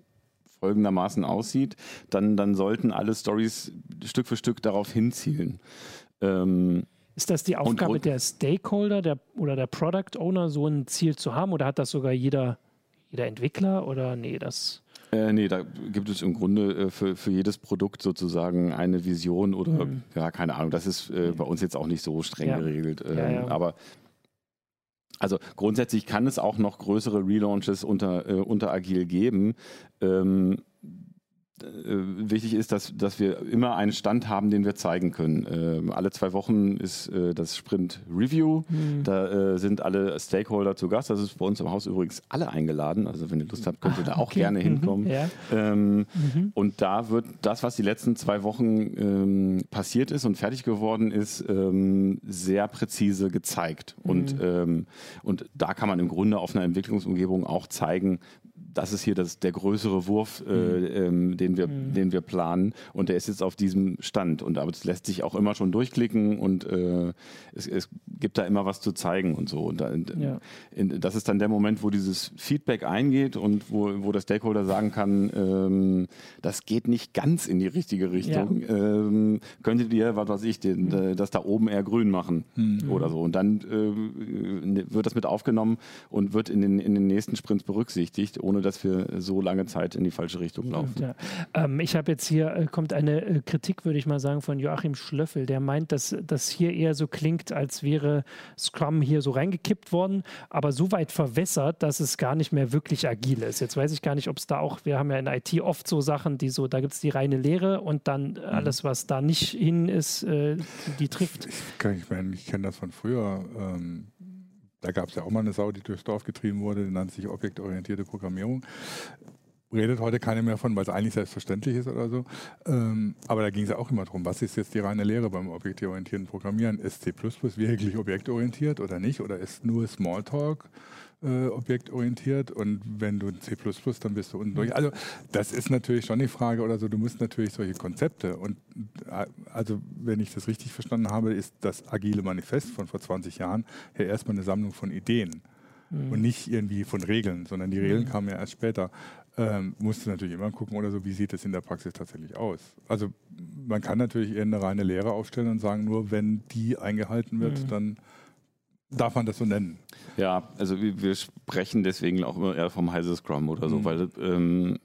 folgendermaßen aussieht, dann, dann sollten alle Stories Stück für Stück darauf hinzielen. Ähm, ist das die Aufgabe der Stakeholder der, oder der Product Owner, so ein Ziel zu haben? Oder hat das sogar jeder, jeder Entwickler? Oder nee, das. Äh, nee, da gibt es im Grunde äh, für, für jedes Produkt sozusagen eine Vision oder, mhm. ja, keine Ahnung, das ist äh, bei uns jetzt auch nicht so streng ja. geregelt. Ähm, ja, ja. Aber also grundsätzlich kann es auch noch größere Relaunches unter, äh, unter Agil geben. Ähm, äh, wichtig ist, dass, dass wir immer einen Stand haben, den wir zeigen können. Äh, alle zwei Wochen ist äh, das Sprint Review. Mhm. Da äh, sind alle Stakeholder zu Gast. Das ist bei uns im Haus übrigens alle eingeladen. Also wenn ihr Lust habt, könnt ihr da auch okay. gerne mhm. hinkommen. Ja. Ähm, mhm. Und da wird das, was die letzten zwei Wochen ähm, passiert ist und fertig geworden ist, ähm, sehr präzise gezeigt. Und, mhm. ähm, und da kann man im Grunde auf einer Entwicklungsumgebung auch zeigen, das ist hier das, der größere Wurf, äh, mhm. ähm, den, wir, mhm. den wir planen. Und der ist jetzt auf diesem Stand. Und aber es lässt sich auch immer schon durchklicken und äh, es, es, gibt da immer was zu zeigen und so. Und da, ja. in, das ist dann der Moment, wo dieses Feedback eingeht und wo, wo der Stakeholder sagen kann, ähm, das geht nicht ganz in die richtige Richtung. Ja. Ähm, könntet ihr, was weiß ich, den, mhm. das da oben eher grün machen mhm. oder so. Und dann äh, wird das mit aufgenommen und wird in den, in den nächsten Sprints berücksichtigt, ohne dass wir so lange Zeit in die falsche Richtung laufen. Ja. Ähm, ich habe jetzt hier, äh, kommt eine äh, Kritik, würde ich mal sagen, von Joachim Schlöffel, der meint, dass das hier eher so klingt, als wäre Scrum hier so reingekippt worden, aber so weit verwässert, dass es gar nicht mehr wirklich agil ist. Jetzt weiß ich gar nicht, ob es da auch, wir haben ja in IT oft so Sachen, die so, da gibt es die reine Lehre und dann mhm. alles, was da nicht hin ist, äh, die trifft. Ich, ich, ich, ich kenne das von früher. Ähm da gab es ja auch mal eine Sau, die durchs Dorf getrieben wurde, die nannte sich objektorientierte Programmierung. Redet heute keiner mehr von, weil es eigentlich selbstverständlich ist oder so. Ähm, aber da ging es ja auch immer darum, was ist jetzt die reine Lehre beim objektorientierten Programmieren? Ist C wirklich objektorientiert oder nicht? Oder ist nur Smalltalk? Äh, objektorientiert und wenn du C++, dann bist du unten durch. Also das ist natürlich schon die Frage oder so, du musst natürlich solche Konzepte und äh, also wenn ich das richtig verstanden habe, ist das Agile Manifest von vor 20 Jahren ja erstmal eine Sammlung von Ideen mhm. und nicht irgendwie von Regeln, sondern die Regeln mhm. kamen ja erst später. Ähm, musst du natürlich immer gucken oder so, wie sieht es in der Praxis tatsächlich aus. Also man kann natürlich eher eine reine Lehre aufstellen und sagen, nur wenn die eingehalten wird, mhm. dann darf man das so nennen. Ja, also wir sprechen deswegen auch immer eher vom Heise Scrum oder so, mhm. weil ähm,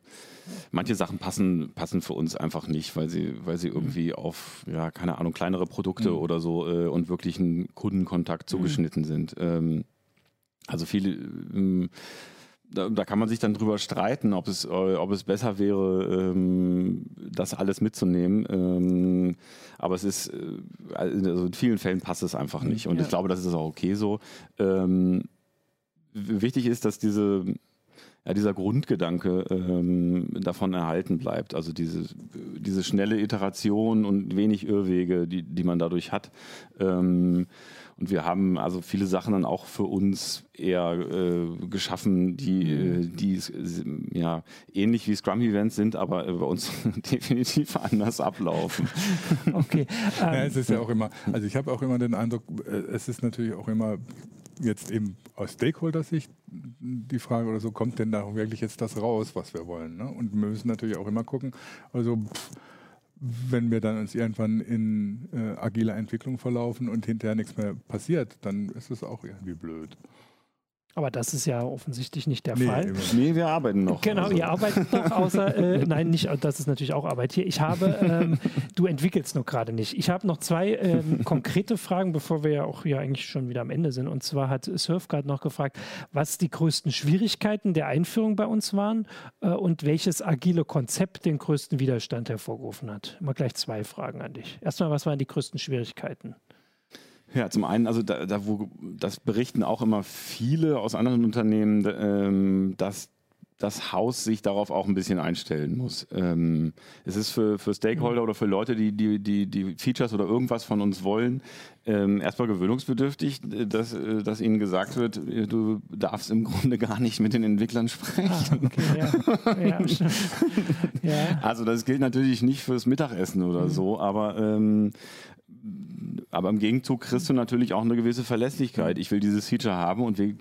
manche Sachen passen, passen für uns einfach nicht, weil sie, weil sie irgendwie auf, ja, keine Ahnung, kleinere Produkte mhm. oder so äh, und wirklich einen Kundenkontakt zugeschnitten mhm. sind. Ähm, also viele ähm, da, da, kann man sich dann drüber streiten, ob es, äh, ob es besser wäre, ähm, das alles mitzunehmen. Ähm, aber es ist, äh, also in vielen Fällen passt es einfach nicht. Und ja. ich glaube, das ist auch okay so. Ähm, wichtig ist, dass diese, ja, dieser Grundgedanke ähm, davon erhalten bleibt. Also diese, diese schnelle Iteration und wenig Irrwege, die, die man dadurch hat. Ähm, und wir haben also viele Sachen dann auch für uns eher äh, geschaffen, die, mhm. äh, die ja, ähnlich wie Scrum-Events sind, aber bei uns [LAUGHS] definitiv anders ablaufen. [LAUGHS] Okay. ja, es ist ja auch immer, also ich habe auch immer den Eindruck, äh, es ist natürlich auch immer jetzt eben aus Stakeholder-Sicht die Frage oder so, kommt denn da wirklich jetzt das raus, was wir wollen? Ne? Und wir müssen natürlich auch immer gucken, also pff, wenn wir dann uns irgendwann in äh, agiler Entwicklung verlaufen und hinterher nichts mehr passiert, dann ist es auch irgendwie blöd. Aber das ist ja offensichtlich nicht der nee, Fall. Nee, wir arbeiten noch. Genau, also. ihr arbeitet noch, außer, äh, [LAUGHS] nein, nicht, das ist natürlich auch Arbeit hier. Ich habe, ähm, du entwickelst noch gerade nicht. Ich habe noch zwei ähm, [LAUGHS] konkrete Fragen, bevor wir ja auch hier eigentlich schon wieder am Ende sind. Und zwar hat Surfguard noch gefragt, was die größten Schwierigkeiten der Einführung bei uns waren äh, und welches agile Konzept den größten Widerstand hervorgerufen hat. Immer gleich zwei Fragen an dich. Erstmal, was waren die größten Schwierigkeiten? Ja, zum einen, also da, da wo das berichten auch immer viele aus anderen Unternehmen, ähm, dass das Haus sich darauf auch ein bisschen einstellen muss. Ähm, es ist für, für Stakeholder oder für Leute, die, die, die, die Features oder irgendwas von uns wollen, ähm, erstmal gewöhnungsbedürftig, dass, äh, dass ihnen gesagt wird, äh, du darfst im Grunde gar nicht mit den Entwicklern sprechen. Ah, okay, ja. ja, [LAUGHS] ja. Also das gilt natürlich nicht fürs Mittagessen oder mhm. so, aber ähm, aber im Gegenzug kriegst du natürlich auch eine gewisse Verlässlichkeit. Ich will dieses Feature haben und will,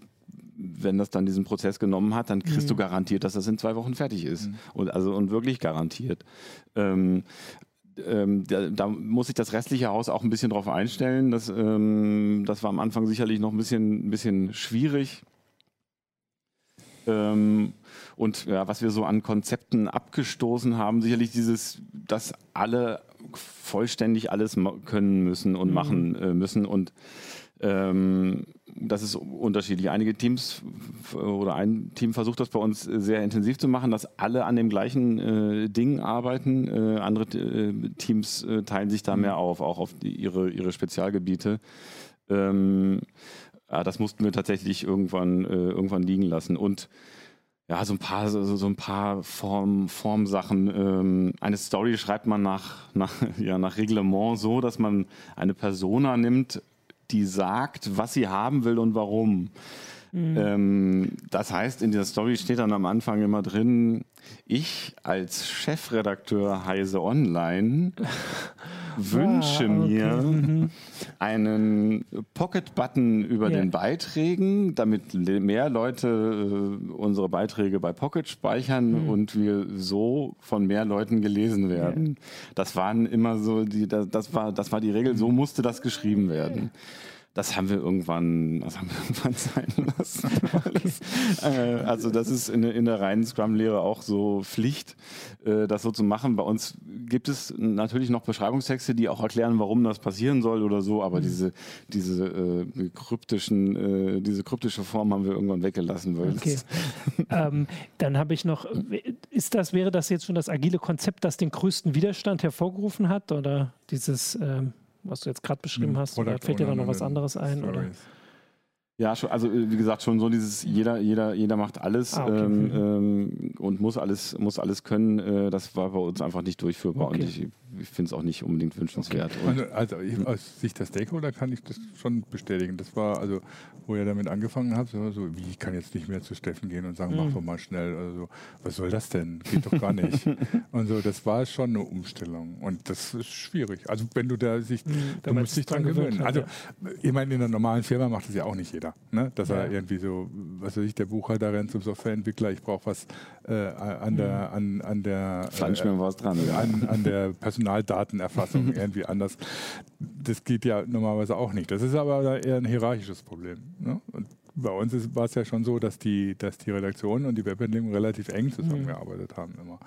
wenn das dann diesen Prozess genommen hat, dann kriegst mhm. du garantiert, dass das in zwei Wochen fertig ist. Mhm. Und, also, und wirklich garantiert. Ähm, ähm, da, da, muss sich das restliche Haus auch ein bisschen drauf einstellen. Das, ähm, das war am Anfang sicherlich noch ein bisschen, ein bisschen schwierig. Ähm, und ja, was wir so an Konzepten abgestoßen haben, sicherlich dieses, dass alle vollständig alles können müssen und mhm. machen äh, müssen und ähm, das ist unterschiedlich. Einige Teams oder ein Team versucht das bei uns sehr intensiv zu machen, dass alle an dem gleichen äh, Ding arbeiten. Äh, andere äh, Teams äh, teilen sich da mhm. mehr auf, auch auf die, ihre, ihre Spezialgebiete. Ähm, ja, das mussten wir tatsächlich irgendwann, äh, irgendwann liegen lassen. Und ja, so ein paar, so, so ein paar Form, Formsachen. Ähm, eine Story schreibt man nach, nach, [LAUGHS] ja, nach Reglement so, dass man eine Persona nimmt, die sagt, was sie haben will und warum. Mhm. Ähm, das heißt, in dieser Story steht dann am Anfang immer drin, ich als Chefredakteur Heise Online [LAUGHS] wünsche ah, okay. mir mhm. einen Pocket-Button über ja. den Beiträgen, damit mehr Leute äh, unsere Beiträge bei Pocket speichern mhm. und wir so von mehr Leuten gelesen werden. Ja. Das waren immer so die, das, war, das war die Regel, so musste das geschrieben werden das haben wir irgendwann, das haben wir [LAUGHS] irgendwann sein lassen. [LAUGHS] äh, also das ist in, in der reinen Scrum-Lehre auch so Pflicht, äh, das so zu machen. Bei uns gibt es natürlich noch Beschreibungstexte, die auch erklären, warum das passieren soll oder so, aber mhm. diese, diese äh, kryptischen, äh, diese kryptische Form haben wir irgendwann weggelassen. Okay. [LAUGHS] ähm, dann habe ich noch, ist das, wäre das jetzt schon das agile Konzept, das den größten Widerstand hervorgerufen hat oder dieses ähm was du jetzt gerade beschrieben hm, hast? Oder fällt dir da noch was anderes ein? Oder? Ja, schon, also äh, wie gesagt, schon so dieses jeder, jeder, jeder macht alles ah, okay. ähm, ähm, und muss alles, muss alles können. Äh, das war bei uns einfach nicht durchführbar okay. und ich, ich finde es auch nicht unbedingt wünschenswert. Okay. Also, also ich, aus Sicht der Stakeholder kann ich das schon bestätigen. Das war also, wo ihr damit angefangen habt, so, so wie ich kann jetzt nicht mehr zu Steffen gehen und sagen, mhm. mach doch mal schnell. Also was soll das denn? Geht doch gar nicht. [LAUGHS] und so, das war schon eine Umstellung und das ist schwierig. Also wenn du da sich, mhm, du musst dich dran gewöhnen. Hat, also ja. ich meine, in einer normalen Firma macht das ja auch nicht jeder ne? dass ja. er irgendwie so, was weiß ich, der Buchhalter rennt zum Softwareentwickler, ich brauche was äh, an der, an, an der, äh, was dran, an, an der [LAUGHS] Personaldatenerfassung [LAUGHS] irgendwie anders. Das geht ja normalerweise auch nicht. Das ist aber eher ein hierarchisches Problem. Ne? Und bei uns war es ja schon so, dass die, dass die Redaktion und die Webentwicklung relativ eng zusammengearbeitet haben immer.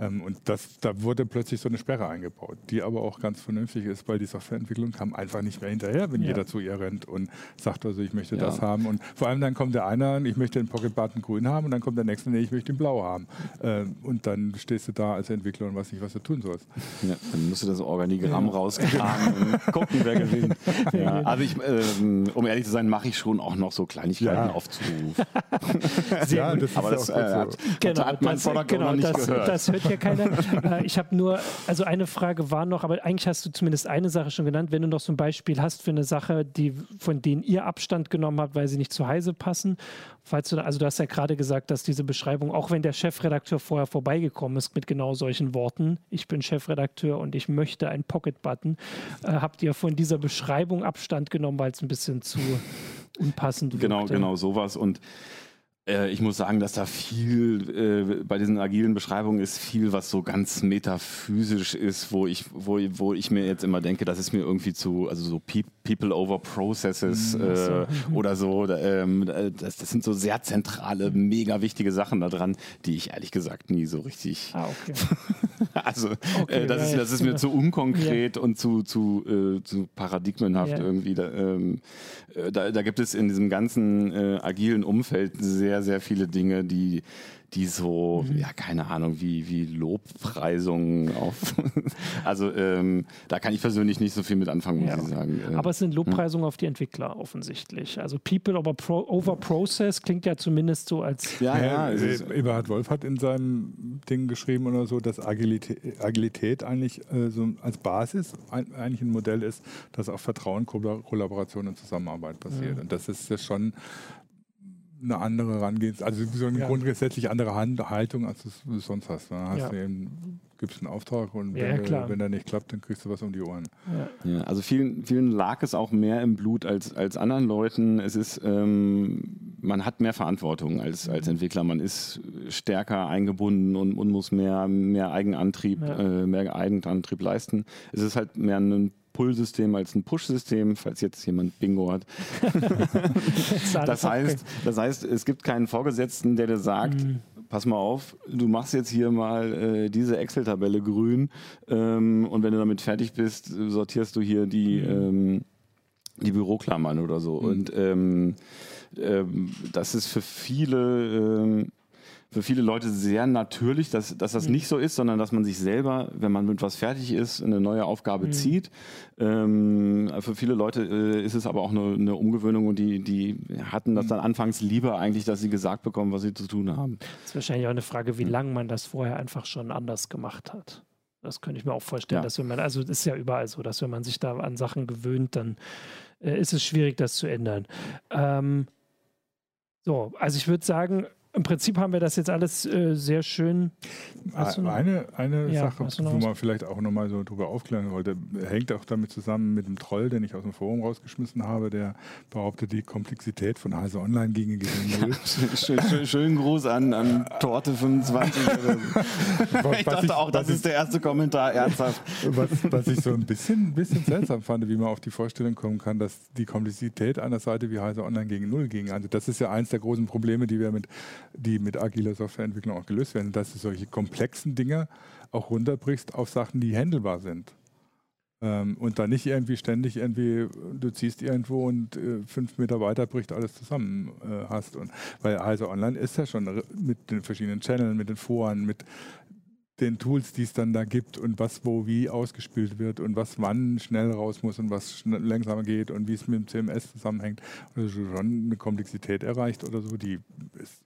Ähm, und das, da wurde plötzlich so eine Sperre eingebaut, die aber auch ganz vernünftig ist, weil die Softwareentwicklung kam einfach nicht mehr hinterher, wenn ja. jeder zu ihr rennt und sagt, also ich möchte ja. das haben. Und vor allem dann kommt der eine, ich möchte den Pocket-Button grün haben und dann kommt der nächste, nee, ich möchte den blau haben. Ähm, und dann stehst du da als Entwickler und weißt nicht, was du tun sollst. Ja, dann musst du das Organigramm ja. rauskramen und [LAUGHS] gucken, wer gewinnt. Ja, also ich, ähm, um ehrlich zu sein, mache ich schon auch noch so Kleinigkeiten ja. aufzuruf. [LAUGHS] ja, das aber das, äh, hat, genau, hat mein das, genau, nicht das, gehört. Das hört ja keiner. Äh, ich habe nur, also eine Frage war noch, aber eigentlich hast du zumindest eine Sache schon genannt. Wenn du noch so ein Beispiel hast für eine Sache, die, von denen ihr Abstand genommen habt, weil sie nicht zu heise passen. Falls du, also du hast ja gerade gesagt, dass diese Beschreibung, auch wenn der Chefredakteur vorher vorbeigekommen ist mit genau solchen Worten, ich bin Chefredakteur und ich möchte einen Pocket-Button, äh, habt ihr von dieser Beschreibung Abstand genommen, weil es ein bisschen zu unpassend Genau, wirkte. genau sowas und ich muss sagen, dass da viel äh, bei diesen agilen Beschreibungen ist viel, was so ganz metaphysisch ist, wo ich, wo, wo ich mir jetzt immer denke, das ist mir irgendwie zu, also so People over Processes mhm, äh, oder so. Ähm, das, das, sind so sehr zentrale, mega wichtige Sachen da dran, die ich ehrlich gesagt nie so richtig. Ah, okay. [LAUGHS] also okay, äh, das, ist, das ist mir zu unkonkret ja. und zu, zu, äh, zu paradigmenhaft ja. irgendwie. Da, ähm, äh, da, da, gibt es in diesem ganzen agilen Umfeld sehr sehr, sehr viele Dinge, die, die so, mhm. ja, keine Ahnung, wie, wie Lobpreisungen auf. [LAUGHS] also ähm, da kann ich persönlich nicht so viel mit anfangen, muss ja. ich sagen. Ähm, Aber es sind Lobpreisungen hm. auf die Entwickler offensichtlich. Also People over, pro, over Process klingt ja zumindest so als. Ja, ja. ja äh, Eberhard Wolf hat in seinem Ding geschrieben oder so, dass Agilität, Agilität eigentlich äh, so als Basis ein, eigentlich ein Modell ist, das auf Vertrauen, Kollaboration und Zusammenarbeit basiert. Ja. Und das ist ja schon eine andere Herangehens, also so eine ja. grundsätzlich andere Haltung, als du es sonst hast. Dann hast ja. du eben, gibst einen Auftrag und ja, wenn, der, wenn der nicht klappt, dann kriegst du was um die Ohren. Ja, also vielen, vielen lag es auch mehr im Blut als, als anderen Leuten. Es ist, ähm, man hat mehr Verantwortung als, als mhm. Entwickler. Man ist stärker eingebunden und, und muss mehr, mehr Eigenantrieb, äh, mehr Eigenantrieb leisten. Es ist halt mehr ein Pull-System als ein Push-System, falls jetzt jemand Bingo hat. [LAUGHS] das, heißt, das heißt, es gibt keinen Vorgesetzten, der dir sagt, mhm. pass mal auf, du machst jetzt hier mal äh, diese Excel-Tabelle grün ähm, und wenn du damit fertig bist, sortierst du hier die, mhm. ähm, die Büroklammern oder so. Mhm. Und ähm, ähm das ist für viele ähm, für viele Leute sehr natürlich, dass, dass das mhm. nicht so ist, sondern dass man sich selber, wenn man mit was fertig ist, eine neue Aufgabe mhm. zieht. Ähm, für viele Leute äh, ist es aber auch eine, eine, Umgewöhnung und die, die hatten das dann anfangs lieber eigentlich, dass sie gesagt bekommen, was sie zu tun haben. Das ist wahrscheinlich auch eine Frage, wie lange man das vorher einfach schon anders gemacht hat. Das könnte ich mir auch vorstellen, ja. dass wenn man, also das ist ja überall so, dass wenn man sich da an Sachen gewöhnt, dann äh, ist es schwierig, das zu ändern. Ähm, so, also ich würde sagen, im Prinzip haben wir das jetzt alles äh, sehr schön. Eine, eine ja, Sache, wo man vielleicht auch nochmal so drüber aufklären wollte, hängt auch damit zusammen mit dem Troll, den ich aus dem Forum rausgeschmissen habe, der behauptet, die Komplexität von Heise Online ginge gegen Null. Ja, [LAUGHS] schön, schön, schönen Gruß an, an Torte 25. [LAUGHS] [LAUGHS] ich dachte ich, auch, das ist der erste Kommentar, ernsthaft. Was, was ich so ein bisschen, bisschen seltsam fand, wie man auf die Vorstellung kommen kann, dass die Komplexität einer Seite wie Heise Online gegen Null ging. Also das ist ja eins der großen Probleme, die wir mit die mit agiler Softwareentwicklung auch gelöst werden, dass du solche komplexen Dinge auch runterbrichst auf Sachen, die handelbar sind. Ähm, und dann nicht irgendwie ständig irgendwie, du ziehst irgendwo und äh, fünf Meter weiter bricht alles zusammen äh, hast. Und, weil also online ist ja schon mit den verschiedenen Channels, mit den Foren, mit den Tools, die es dann da gibt und was wo wie ausgespielt wird und was wann schnell raus muss und was langsamer geht und wie es mit dem CMS zusammenhängt. Also schon eine Komplexität erreicht oder so, die ist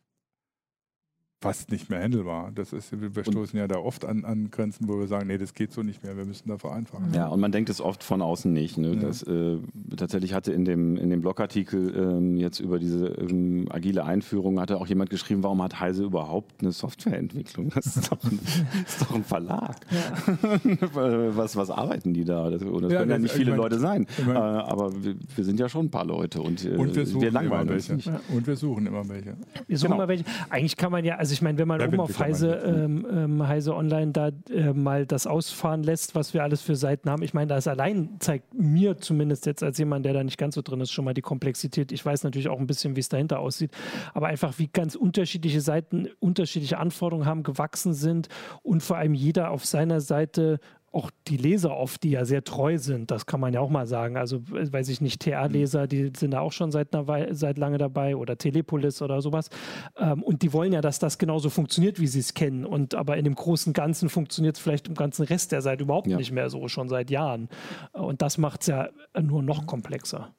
fast nicht mehr handelbar. Das ist, wir stoßen ja da oft an, an, Grenzen, wo wir sagen, nee, das geht so nicht mehr, wir müssen da vereinfachen. Ja, und man denkt es oft von außen nicht. Ne? Ja. Das, äh, tatsächlich hatte in dem, in dem Blogartikel ähm, jetzt über diese ähm, agile Einführung, hatte auch jemand geschrieben, warum hat Heise überhaupt eine Softwareentwicklung? Das ist doch ein, [LAUGHS] ist doch ein Verlag. Ja. [LAUGHS] was, was arbeiten die da? Das, und das ja, können ja nicht viele ich mein, Leute sein. Ich mein, äh, aber wir, wir, sind ja schon ein paar Leute und, äh, und wir, suchen wir langweilen uns nicht. Und wir suchen immer welche. Wir suchen genau. immer welche. Eigentlich kann man ja, also ich meine, wenn man ja, oben auf Heise, ähm, ähm, Heise Online da äh, mal das ausfahren lässt, was wir alles für Seiten haben, ich meine, das allein zeigt mir zumindest jetzt als jemand, der da nicht ganz so drin ist, schon mal die Komplexität. Ich weiß natürlich auch ein bisschen, wie es dahinter aussieht, aber einfach wie ganz unterschiedliche Seiten unterschiedliche Anforderungen haben, gewachsen sind und vor allem jeder auf seiner Seite auch die Leser oft, die ja sehr treu sind, das kann man ja auch mal sagen. Also, weiß ich nicht, TA-Leser, die sind da auch schon seit, einer Weile, seit lange dabei oder Telepolis oder sowas. Ähm, und die wollen ja, dass das genauso funktioniert, wie sie es kennen. Und aber in dem großen Ganzen funktioniert es vielleicht im ganzen Rest der Seite überhaupt ja. nicht mehr so, schon seit Jahren. Und das macht es ja nur noch komplexer.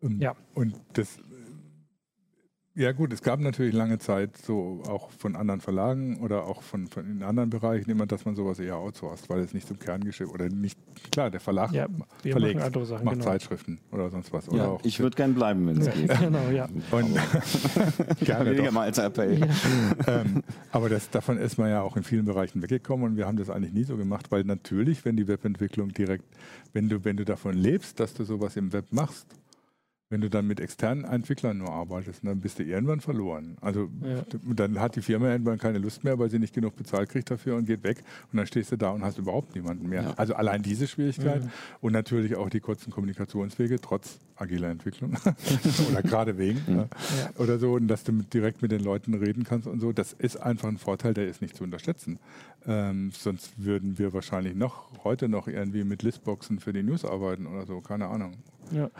Und, ja. Und das ja gut, es gab natürlich lange Zeit so auch von anderen Verlagen oder auch von, von in anderen Bereichen immer, dass man sowas eher outsourced, weil es nicht zum Kerngeschäft oder nicht, klar, der Verlag ja, verlegt, Sachen, macht genau. Zeitschriften oder sonst was. Ja, oder ich würde gern bleiben, wenn es ja, geht. [LAUGHS] Genau, ja. Und [LAUGHS] gerne Weniger mal als Appell. Ja. ähm, aber das, davon ist man ja auch in vielen Bereichen weggekommen und wir haben das eigentlich nie so gemacht, weil natürlich, wenn die Webentwicklung direkt, wenn du, wenn du davon lebst, dass du sowas im Web machst, Wenn du dann mit externen Entwicklern nur arbeitest, dann bist du irgendwann verloren. Also ja. dann hat die Firma irgendwann keine Lust mehr, weil sie nicht genug bezahlt kriegt dafür und geht weg. Und dann stehst du da und hast überhaupt niemanden mehr. Ja. Also allein diese Schwierigkeit mhm. und natürlich auch die kurzen Kommunikationswege, trotz agiler Entwicklung [LAUGHS] oder gerade wegen mhm. ja. oder so, und dass du direkt mit den Leuten reden kannst und so, das ist einfach ein Vorteil, der ist nicht zu unterschätzen. Ähm, sonst würden wir wahrscheinlich noch heute noch irgendwie mit Listboxen für die News arbeiten oder so, keine Ahnung. Ja.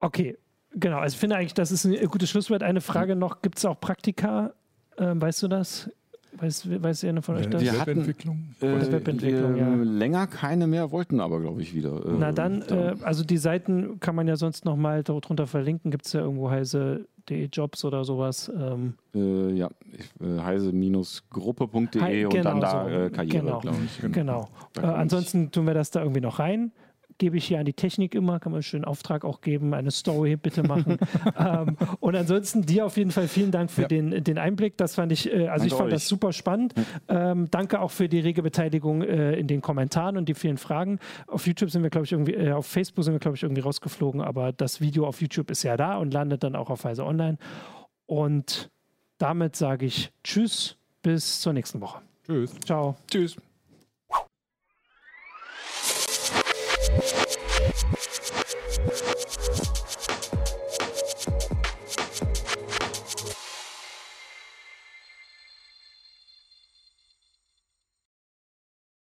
Okay, genau. Also ich finde eigentlich, das ist ein gutes Schlusswort. Eine Frage noch: Gibt es auch Praktika? Ähm, weißt du das? Weiß, weiß einer von euch das? Wir Webentwicklung? Äh, Webentwicklung ja. Länger keine mehr, wollten aber, glaube ich, wieder. Äh, Na dann, äh, also die Seiten kann man ja sonst nochmal darunter verlinken. Gibt es ja irgendwo heise.de Jobs oder sowas? Ähm. Äh, ja, äh, heise-gruppe.de und genau, dann da so. Äh, Karriere, genau. glaube ich. Genau. genau. ansonsten tun wir das da irgendwie noch rein gebe ich hier an die Technik immer, kann man einen schönen Auftrag auch geben, eine Story bitte machen. [LAUGHS] ähm, und ansonsten dir auf jeden Fall vielen Dank für ja. den, den Einblick. Das fand ich, äh, also danke ich fand euch. das super spannend. Ähm, danke auch für die rege Beteiligung äh, in den Kommentaren und die vielen Fragen. Auf YouTube sind wir, glaube ich, irgendwie, äh, auf Facebook sind wir, glaube ich, irgendwie rausgeflogen, aber das Video auf YouTube ist ja da und landet dann auch auf Weise Online. Und damit sage ich Tschüss, bis zur nächsten Woche. Tschüss. Ciao. Tschüss.